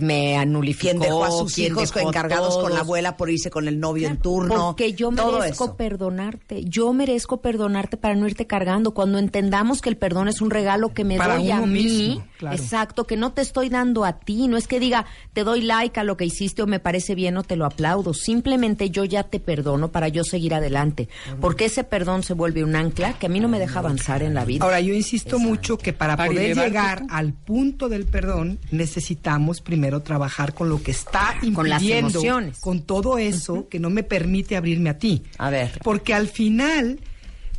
me anulificó? Quien dejó a sus ¿Quién hijos encargados con la abuela por irse con el novio en turno. Porque yo todo merezco eso. perdonarte. Yo merezco perdonarte para no irte cargando. Cuando entendamos que el perdón es un regalo que me Para doy a mí, mismo, claro. exacto, que no te estoy dando a ti. No es que diga, te doy like a lo que hiciste o me parece bien o te lo aplaudo. Simplemente yo ya te perdono para yo seguir adelante. Porque ese perdón se vuelve un ancla que a mí no me deja avanzar en la vida. Ahora, yo insisto mucho que para, Para poder llegar tú. al punto del perdón, necesitamos primero trabajar con lo que está Con las impidiendo, emociones. con todo eso que no me permite abrirme a ti. A ver. Porque al final,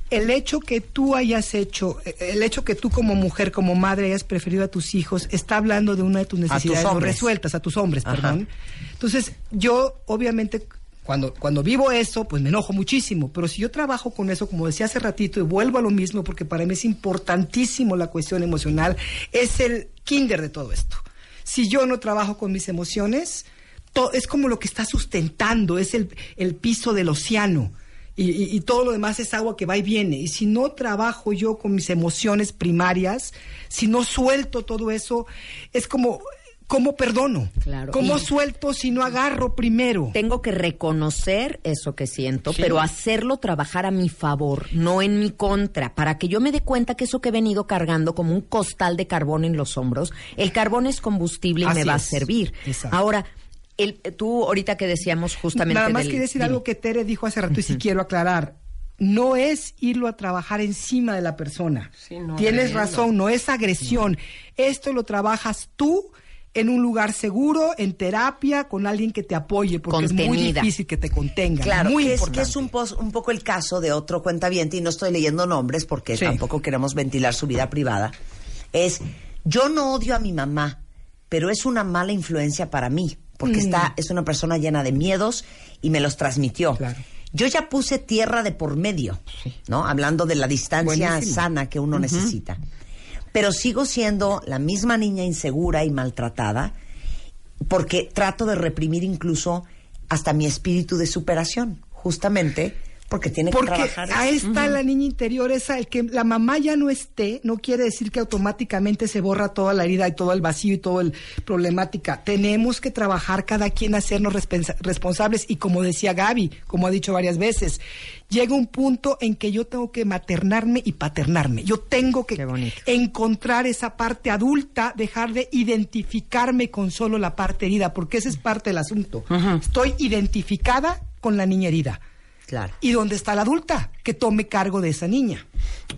el hecho que tú hayas hecho, el hecho que tú como mujer, como madre, hayas preferido a tus hijos, está hablando de una de tus necesidades no resueltas, a tus hombres, Ajá. perdón. Entonces, yo obviamente cuando, cuando vivo eso, pues me enojo muchísimo, pero si yo trabajo con eso, como decía hace ratito, y vuelvo a lo mismo, porque para mí es importantísimo la cuestión emocional, es el kinder de todo esto. Si yo no trabajo con mis emociones, to- es como lo que está sustentando, es el, el piso del océano. Y, y- y todo lo demás es agua que va y viene. Y si no trabajo yo con mis emociones primarias, si no suelto todo eso, es como, ¿cómo perdono? Claro. ¿Cómo Y- suelto si no agarro primero? Tengo que reconocer eso que siento, pero hacerlo trabajar a mi favor, no en mi contra, para que yo me dé cuenta que eso que he venido cargando como un costal de carbón en los hombros, el carbón es combustible y Así me va es. a servir. Exacto. Ahora, el, tú ahorita que decíamos justamente Nada más del- quería decir dime. algo que Tere dijo hace rato y sí quiero aclarar. No es irlo a trabajar encima de la persona. Sí, no, Tienes razón, no es agresión. Esto lo trabajas tú en un lugar seguro, en terapia, con alguien que te apoye, porque es muy difícil que te contenga. Claro, muy que es, que es un, pos- un poco el caso de otro cuentaviente, y no estoy leyendo nombres porque Sí. tampoco queremos ventilar su vida privada. Es, yo no odio a mi mamá, pero es una mala influencia para mí, porque Mm. está, es una persona llena de miedos y me los transmitió. Claro. Yo ya puse tierra de por medio, ¿no? Hablando de la distancia Buenísimo. sana que uno necesita. Pero sigo siendo la misma niña insegura y maltratada porque trato de reprimir incluso hasta mi espíritu de superación, justamente porque tiene que Porque trabajar. ahí está la niña interior, esa, el que la mamá ya no esté, no quiere decir que automáticamente se borra toda la herida y todo el vacío y toda la problemática. Tenemos que trabajar cada quien a hacernos responsables y como decía Gaby, como ha dicho varias veces, llega un punto en que yo tengo que maternarme y paternarme. Yo tengo que encontrar esa parte adulta, dejar de identificarme con solo la parte herida, porque ese es parte del asunto. Estoy identificada con la niña herida. Claro. ¿Y dónde está la adulta que tome cargo de esa niña?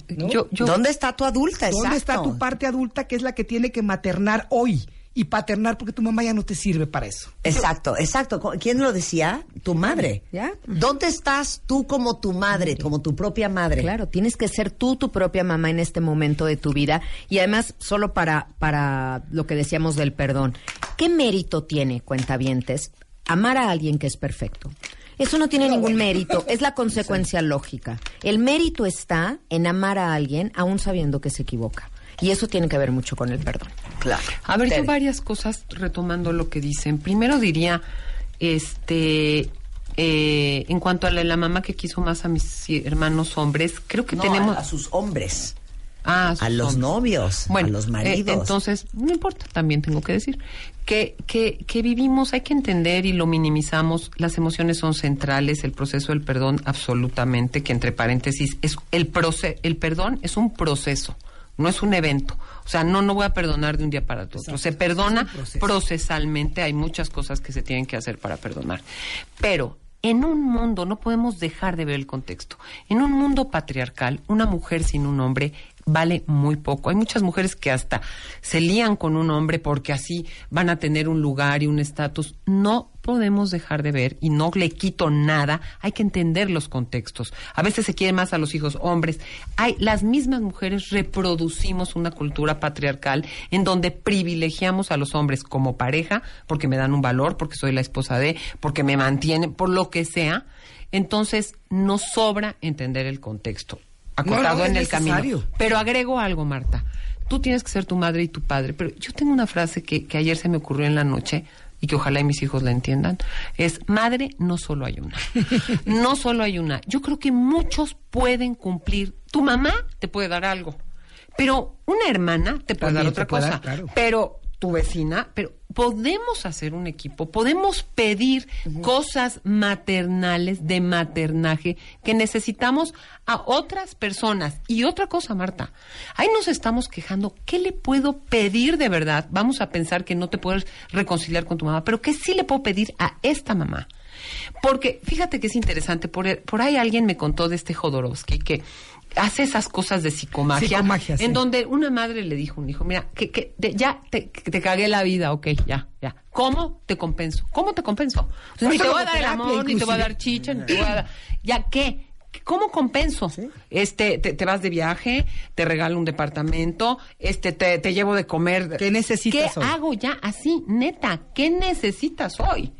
¿no? Yo, yo, ¿Dónde está tu adulta? ¿Dónde está tu parte adulta que es la que tiene que maternar hoy? y paternar porque tu mamá ya no te sirve para eso. Exacto, exacto. ¿Quién lo decía? Tu madre. ¿Ya? ¿Dónde estás tú como tu madre, como tu propia madre? Claro, tienes que ser tú tu propia mamá en este momento de tu vida. Y además, solo para, para lo que decíamos del perdón, ¿qué mérito tiene, cuentavientes, amar a alguien que es perfecto? Eso no tiene ningún mérito, es la consecuencia lógica. El mérito está en amar a alguien aún sabiendo que se equivoca. Y eso tiene que ver mucho con el perdón. Claro. A ver, yo Tere. varias cosas retomando lo que dicen. Primero diría, este, eh, en cuanto a la, la mamá que quiso más a mis hermanos hombres, creo que No, tenemos a, a sus hombres, Ah, a los hombres. novios, Bueno, a los eh, maridos. entonces, no importa, también tengo que decir que, que, que vivimos, hay que entender y lo minimizamos, las emociones son centrales, el proceso del perdón absolutamente, que entre paréntesis, es el, proce el perdón es un proceso, no es un evento. O sea, no, no voy a perdonar de un día para otro. Se perdona procesalmente, hay muchas cosas que se tienen que hacer para perdonar. Pero en un mundo, no podemos dejar de ver el contexto, en un mundo patriarcal, una mujer sin un hombre vale muy poco. Hay muchas mujeres que hasta se lían con un hombre porque así van a tener un lugar y un estatus. No podemos dejar de ver y no le quito nada. Hay que entender los contextos. A veces se quieren más a los hijos hombres. Hay las mismas mujeres reproducimos una cultura patriarcal en donde privilegiamos a los hombres como pareja porque me dan un valor, porque soy la esposa de, porque me mantienen, por lo que sea. Entonces, nos sobra entender el contexto acotado No, no, es en el camino. Pero agrego algo, Marta. Tú tienes que ser tu madre y tu padre. Pero yo tengo una frase que, que ayer se me ocurrió en la noche y que ojalá y mis hijos la entiendan. Es, madre, no solo hay una. no solo hay una. Yo creo que muchos pueden cumplir. Tu mamá te puede dar algo. Pero una hermana te puede También dar otra puede cosa. dar, claro. Pero tu vecina, pero podemos hacer un equipo, podemos pedir cosas maternales de maternaje que necesitamos a otras personas. Y otra cosa, Marta, ahí nos estamos quejando, ¿qué le puedo pedir de verdad? Vamos a pensar que no te puedes reconciliar con tu mamá, pero ¿qué sí le puedo pedir a esta mamá? Porque fíjate que es interesante, por, por ahí alguien me contó de este Jodorowsky que hace esas cosas de psicomagia, Psicomagia, sí. en donde una madre le dijo a un hijo, mira, que, que te- ya te, que te cagué la vida, ok, ya, ya. ¿Cómo te compenso? ¿Cómo te compenso? Entonces, ni te voy a dar el amor, ni te voy a inclusive. dar chicha, ni te voy a dar... ¿Ya qué? ¿Cómo compenso? Este, te, te vas de viaje, te regalo un departamento, este, te, te llevo de comer. ¿Qué necesitas ¿Qué hoy? hago ya así, neta? ¿Qué necesitas hoy?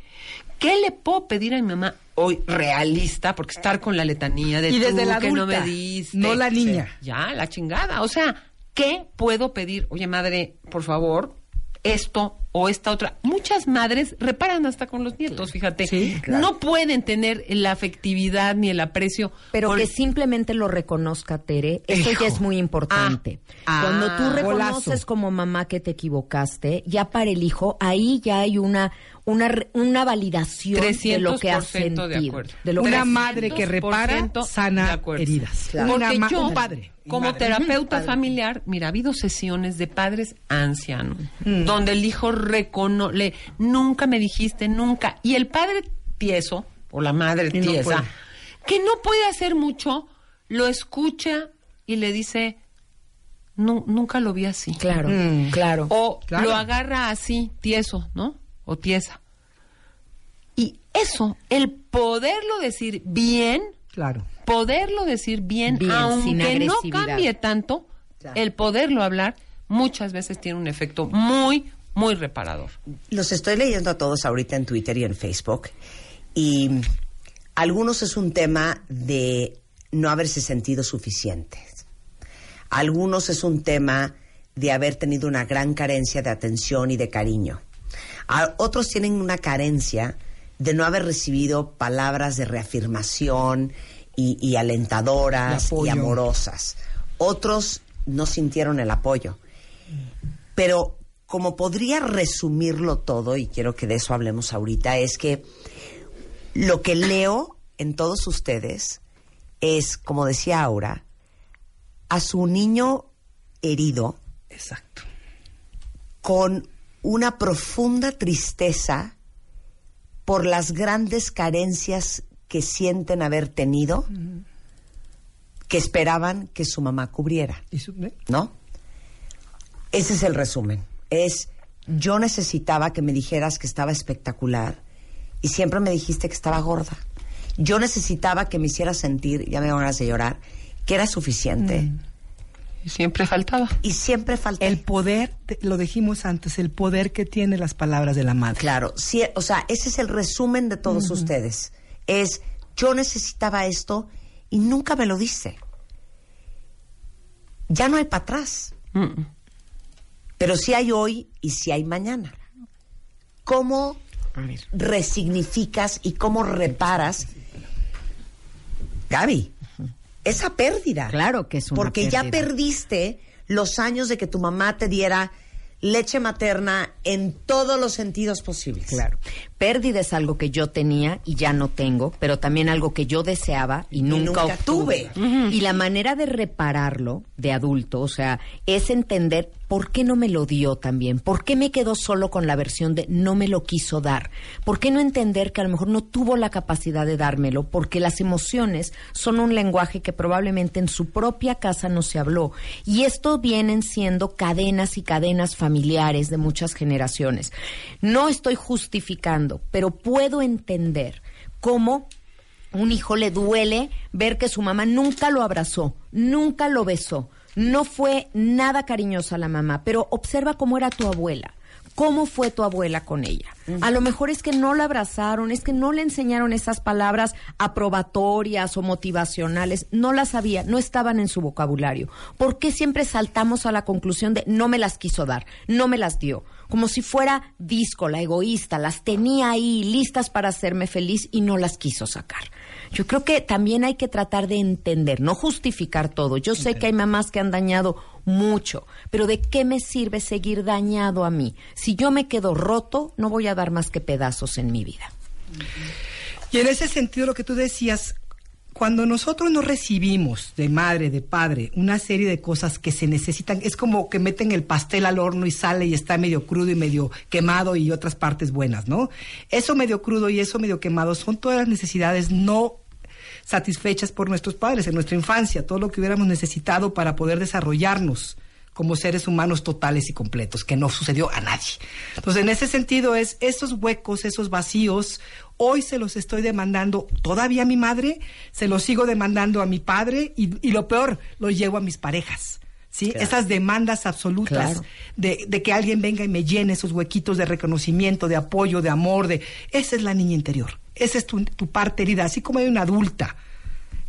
¿Qué le puedo pedir a mi mamá hoy realista? Porque estar con la letanía de Y desde tú la que no me diste. no la niña. Ya, la chingada. O sea, ¿qué puedo pedir? Oye, madre, por favor, esto o esta otra. Muchas madres reparan hasta con los nietos, fíjate. Sí, No pueden tener la afectividad ni el aprecio. Pero por- que simplemente lo reconozca, Tere, eso Hijo. ya es muy importante. Ah, Cuando tú ah, reconoces golazo. como mamá que te equivocaste, ya para el hijo, ahí ya hay una una, re- una validación de lo que has 300% de sentido. acuerdo. de lo Una madre que 300% repara, sana heridas. Claro. Una Porque yo, un padre. como madre. terapeuta familiar, mira, ha habido sesiones de padres ancianos, donde el hijo recono le nunca me dijiste, nunca. Y el padre tieso, o la madre Y tiesa, que no puede hacer mucho, lo escucha y le dice, "Nu- nunca lo vi así. Claro, Mm. claro. O Claro. lo agarra así, tieso, ¿no? O tiesa. Y eso, el poderlo decir bien, Claro. poderlo decir bien, Bien, aunque no cambie tanto, Claro. el poderlo hablar muchas veces tiene un efecto muy, muy reparador. Los estoy leyendo a todos ahorita en Twitter y en Facebook. Y algunos es un tema de no haberse sentido suficientes. Algunos es un tema de haber tenido una gran carencia de atención y de cariño. A- otros tienen una carencia de no haber recibido palabras de reafirmación y, y alentadoras y amorosas. Otros no sintieron el apoyo. Pero como podría resumirlo todo, y quiero que de eso hablemos ahorita, es que lo que leo en todos ustedes es, como decía Aura, a su niño herido Exacto. con una profunda tristeza por las grandes carencias que sienten haber tenido, que esperaban que su mamá cubriera. Y su- ¿eh? ¿no? Ese es el resumen. Es yo necesitaba que me dijeras que estaba espectacular y siempre me dijiste que estaba gorda. Yo necesitaba que me hicieras sentir, ya me van de llorar, que era suficiente. Y siempre faltaba. Y siempre falté. El poder, lo dijimos antes, el poder que tiene las palabras de la madre. Claro, sí, o sea, ese es el resumen de todos ustedes. Es, yo necesitaba esto y nunca me lo dice. Ya no hay para atrás. Pero sí hay hoy y sí hay mañana. ¿Cómo resignificas y cómo reparas, Gaby, esa pérdida? Claro que es una Porque ya perdiste los años de que tu mamá te diera leche materna en todos los sentidos posibles. Claro. Pérdida es algo que yo tenía y ya no tengo, pero también algo que yo deseaba y nunca, nunca obtuve. Y la manera de repararlo de adulto, o sea, es entender por qué no me lo dio también, por qué me quedó solo con la versión de no me lo quiso dar, por qué no entender que a lo mejor no tuvo la capacidad de dármelo, porque las emociones son un lenguaje que probablemente en su propia casa no se habló. Y esto vienen siendo cadenas y cadenas familiares de muchas generaciones. No estoy justificando, pero puedo entender cómo un hijo le duele ver que su mamá nunca lo abrazó, nunca lo besó, no fue nada cariñosa la mamá, pero observa cómo era tu abuela. ¿Cómo fue tu abuela con ella? A lo mejor es que no la abrazaron, es que no le enseñaron esas palabras aprobatorias o motivacionales, no las sabía, no estaban en su vocabulario. ¿Por qué siempre saltamos a la conclusión de no me las quiso dar, no me las dio? Como si fuera díscola, egoísta, las tenía ahí listas para hacerme feliz y no las quiso sacar. Yo creo que también hay que tratar de entender, no justificar todo. Yo sé que hay mamás que han dañado mucho, pero ¿de qué me sirve seguir dañado a mí? Si yo me quedo roto, no voy a dar más que pedazos en mi vida. Y en ese sentido, lo que tú decías, cuando nosotros no recibimos de madre, de padre, una serie de cosas que se necesitan, es como que meten el pastel al horno y sale y está medio crudo y medio quemado y otras partes buenas, ¿no? Eso medio crudo y eso medio quemado son todas las necesidades no satisfechas por nuestros padres en nuestra infancia, todo lo que hubiéramos necesitado para poder desarrollarnos como seres humanos totales y completos, que no sucedió a nadie. Entonces, en ese sentido es esos huecos, esos vacíos, hoy se los estoy demandando todavía a mi madre, se los sigo demandando a mi padre y, y lo peor, lo llevo a mis parejas. ¿Sí? Esas demandas absolutas Claro. de, de que alguien venga y me llene esos huequitos de reconocimiento, de apoyo, de amor, de esa es la niña interior, esa es tu, parte herida, así como hay una adulta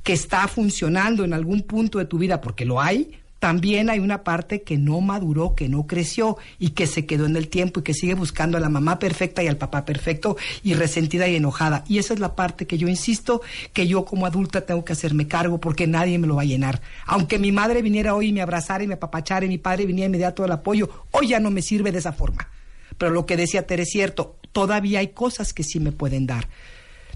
que está funcionando en algún punto de tu vida, porque lo hay, también hay una parte que no maduró, que no creció y que se quedó en el tiempo y que sigue buscando a la mamá perfecta y al papá perfecto y resentida y enojada. Y esa es la parte que yo insisto que yo como adulta tengo que hacerme cargo porque nadie me lo va a llenar. Aunque mi madre viniera hoy y me abrazara y me apapachara y mi padre viniera y me diera todo el apoyo, hoy ya no me sirve de esa forma. Pero lo que decía Tere es cierto, todavía hay cosas que sí me pueden dar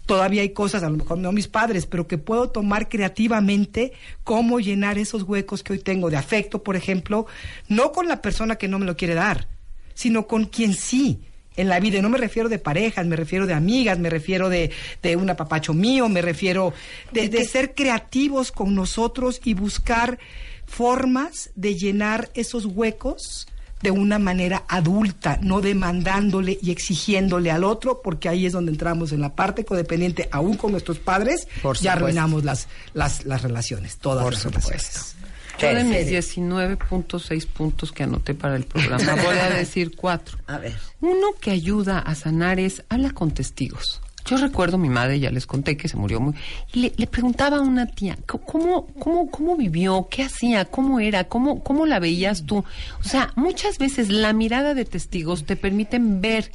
todavía hay cosas, a lo mejor no mis padres, pero que puedo tomar creativamente cómo llenar esos huecos que hoy tengo de afecto, por ejemplo, no con la persona que no me lo quiere dar, sino con quien sí en la vida. Y no me refiero de parejas, me refiero de amigas, me refiero de, de un apapacho mío, me refiero de, de ser creativos con nosotros y buscar formas de llenar esos huecos de una manera adulta, no demandándole y exigiéndole al otro, porque ahí es donde entramos en la parte codependiente, aún con nuestros padres, Por ya arruinamos las, las, las relaciones, todas Por las supuesto. relaciones. Yo de mis Serio. 19.6 puntos que anoté para el programa, voy a decir cuatro. A ver. Uno que ayuda a sanar es habla con testigos. Yo recuerdo mi madre, ya les conté que se murió muy... Y le, le preguntaba a una tía, "¿Cómo- ¿cómo, cómo, ¿cómo vivió? ¿Qué hacía? ¿Cómo era? ¿Cómo, ¿Cómo la veías tú? O sea, muchas veces la mirada de testigos te permiten ver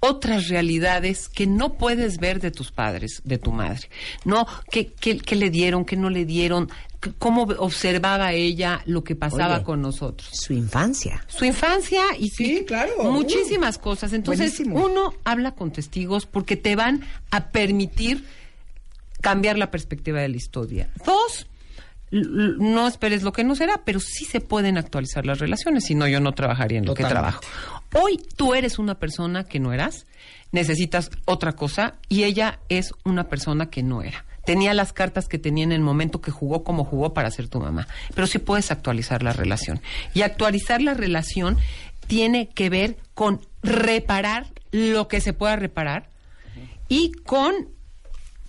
otras realidades que no puedes ver de tus padres, de tu madre, ¿no? ¿Qué, qué, qué le dieron, qué no le dieron? ¿Cómo observaba ella lo que pasaba Oye. con nosotros? Su infancia. su infancia y Sí, claro. muchísimas cosas. Entonces, Buenísimo. uno habla con testigos porque te van a permitir cambiar la perspectiva de la historia. Dos, no esperes lo que no será, pero sí se pueden actualizar las relaciones, si no yo no trabajaría en lo que trabajo. Hoy tú eres una persona que no eras, necesitas otra cosa y ella es una persona que no era. Tenía las cartas que tenía en el momento que jugó como jugó para ser tu mamá, pero sí puedes actualizar la relación. Y actualizar la relación tiene que ver con reparar lo que se pueda reparar y con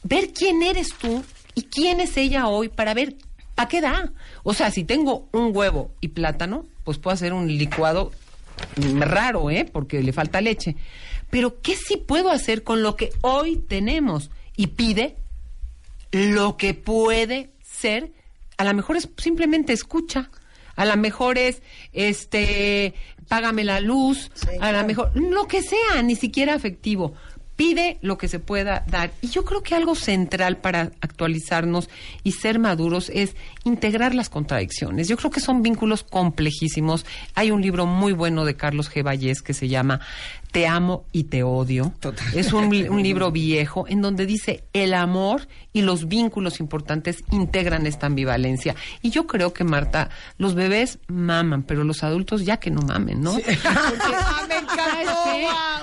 ver quién eres tú y quién es ella hoy para ver ¿a qué da? O sea, si tengo un huevo y plátano, pues puedo hacer un licuado raro, ¿eh? Porque le falta leche. Pero ¿qué sí puedo hacer con lo que hoy tenemos? Y pide lo que puede ser, a lo mejor es simplemente escucha, a lo mejor es, este, págame la luz, a lo mejor, lo que sea, ni siquiera afectivo. Pide lo que se pueda dar. Y yo creo que algo central para actualizarnos y ser maduros es integrar las contradicciones. Yo creo que son vínculos complejísimos. Hay un libro muy bueno de Carlos G. Vallés que se llama Te amo y te odio. Es un, li- un libro viejo en donde dice el amor y los vínculos importantes integran esta ambivalencia. Y yo creo que, Marta, los bebés maman, pero los adultos ya que no mamen, ¿no?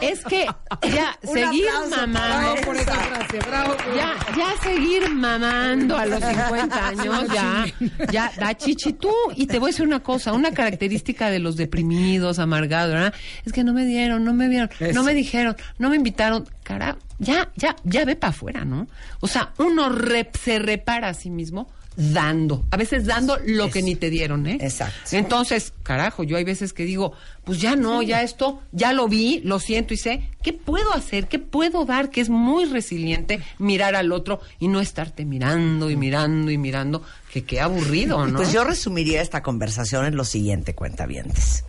Es que ya Un seguir mamando. esa. Bravo por esa frase, bravo por Ya, ya seguir mamando a los 50 años, ya, ya da chichi tú. Y te voy a decir una cosa, una característica de los deprimidos, amargados, ¿verdad? Es que no me dieron, no me vieron, Eso. no me dijeron, no me invitaron. Cara, ya, ya, ya ve para afuera, ¿no? O sea, uno rep- se repara a sí mismo dando, a veces dando lo que ni te dieron, ¿eh? Exacto. Entonces, carajo, yo hay veces que digo, pues ya no, ya esto, ya lo vi, lo siento y sé, ¿qué puedo hacer? ¿Qué puedo dar? Que es muy resiliente mirar al otro y no estarte mirando y mirando y mirando, que qué aburrido, ¿no? Pues yo resumiría esta conversación en lo siguiente, cuentavientes.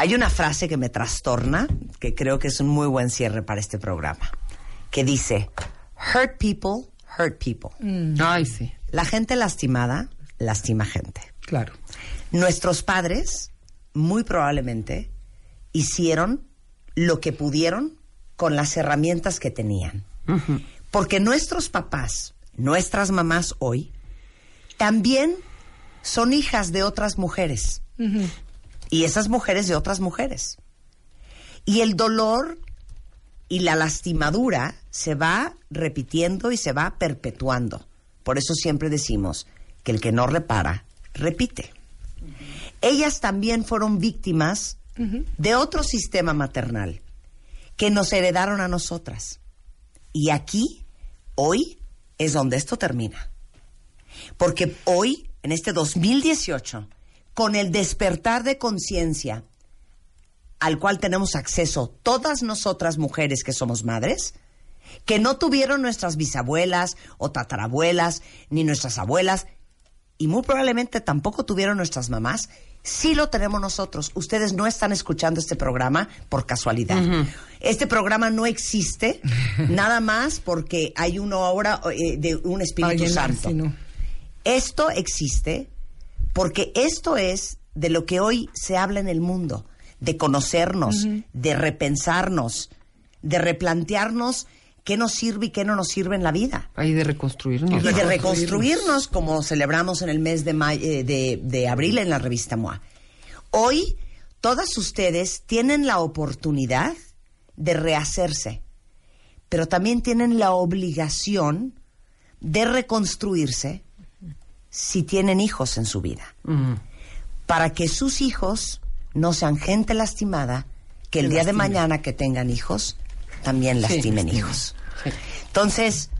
Hay una frase que me trastorna, que creo que es un muy buen cierre para este programa, que dice, hurt people, hurt people. Ay, sí. La gente lastimada, lastima gente. Claro. Nuestros padres, muy probablemente, hicieron lo que pudieron con las herramientas que tenían. Porque nuestros papás, nuestras mamás hoy, también son hijas de otras mujeres. Y esas mujeres de otras mujeres. Y el dolor y la lastimadura se va repitiendo y se va perpetuando. Por eso siempre decimos que el que no repara, repite. Ellas también fueron víctimas de otro sistema maternal que nos heredaron a nosotras. Y aquí, hoy, es donde esto termina. Porque hoy, en este 2018, con el despertar de conciencia al cual tenemos acceso todas nosotras mujeres que somos madres, que no tuvieron nuestras bisabuelas o tatarabuelas, ni nuestras abuelas, y muy probablemente tampoco tuvieron nuestras mamás, sí lo tenemos nosotros. Ustedes no están escuchando este programa por casualidad. Este programa no existe nada más porque hay una obra eh, de un Espíritu Santo. no. Esto existe porque esto es de lo que hoy se habla en el mundo, de conocernos, de repensarnos, de replantearnos qué nos sirve y qué no nos sirve en la vida. Ahí de reconstruirnos. Y de reconstruirnos como celebramos en el mes de, eh, de, de abril en la revista MOA. Hoy, todas ustedes tienen la oportunidad de rehacerse, pero también tienen la obligación de reconstruirse si tienen hijos en su vida, para que sus hijos no sean gente lastimada, que el día de mañana que tengan hijos, también lastimen hijos. Sí. Entonces,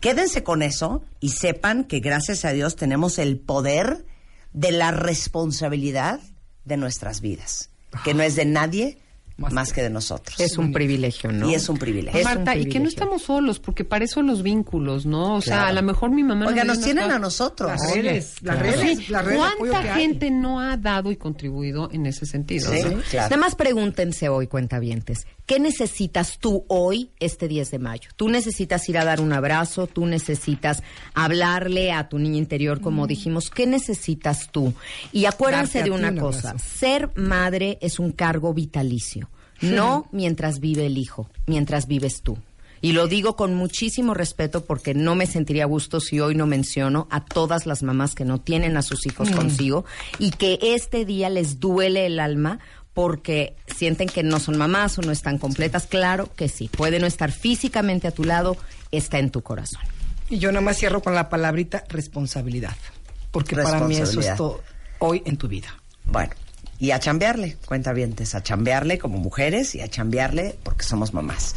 quédense con eso y sepan que gracias a Dios tenemos el poder de la responsabilidad de nuestras vidas, que no es de nadie Más más, que- de nosotros. Es un privilegio, ¿no? Y es un privilegio. Un Marta, y que no estamos solos, porque para eso los vínculos, ¿no? O sea, a lo mejor mi mamá... Oiga, nos tienen a nosotros. Las redes, las claro. redes, Sí, las redes de apoyo ¿Cuánta hay. gente no ha dado y contribuido en ese sentido? Sí, no? claro. Nada más pregúntense hoy, cuentavientes, ¿qué necesitas tú hoy, este 10 de mayo? Tú necesitas ir a dar un abrazo, tú necesitas hablarle a tu niña interior, como dijimos, ¿qué necesitas tú? Y acuérdense Darte de una un cosa, ser madre es un cargo vitalicio, no mientras vive el hijo, mientras vives tú. Y lo digo con muchísimo respeto porque no me sentiría a gusto si hoy no menciono a todas las mamás que no tienen a sus hijos consigo y que este día les duele el alma porque sienten que no son mamás o no están completas. Claro que sí, puede no estar físicamente a tu lado, está en tu corazón. Y yo nada más cierro con la palabrita responsabilidad. Porque para mí eso es todo hoy en tu vida. Bueno, Y a chambearle, cuenta vientes, a chambearle como mujeres y a chambearle porque somos mamás.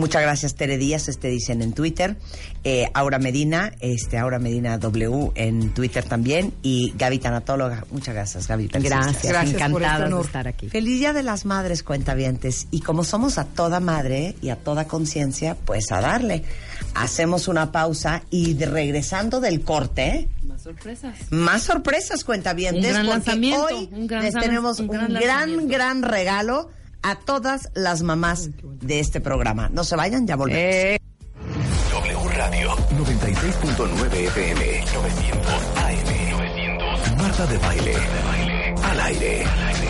Muchas gracias, Tere Díaz, este dicen en Twitter. Eh, Aura Medina, este, Aura Medina W en Twitter también. Y Gaby Tanatóloga. Muchas gracias, Gaby. Gracias, Gracias por encantada este de estar aquí. Feliz Día de las Madres, cuentavientes. Y como somos a toda madre y a toda conciencia, pues a darle. Hacemos una pausa y de- regresando del corte, Más sorpresas. más sorpresas, cuentavientes. Un gran porque lanzamiento, hoy un gran les tenemos un un gran gran regalo a todas las mamás de este programa. No se vayan, ya volvemos. Eh. W Radio 96.9 FM 900 AM 900 Marta de baile. Al aire.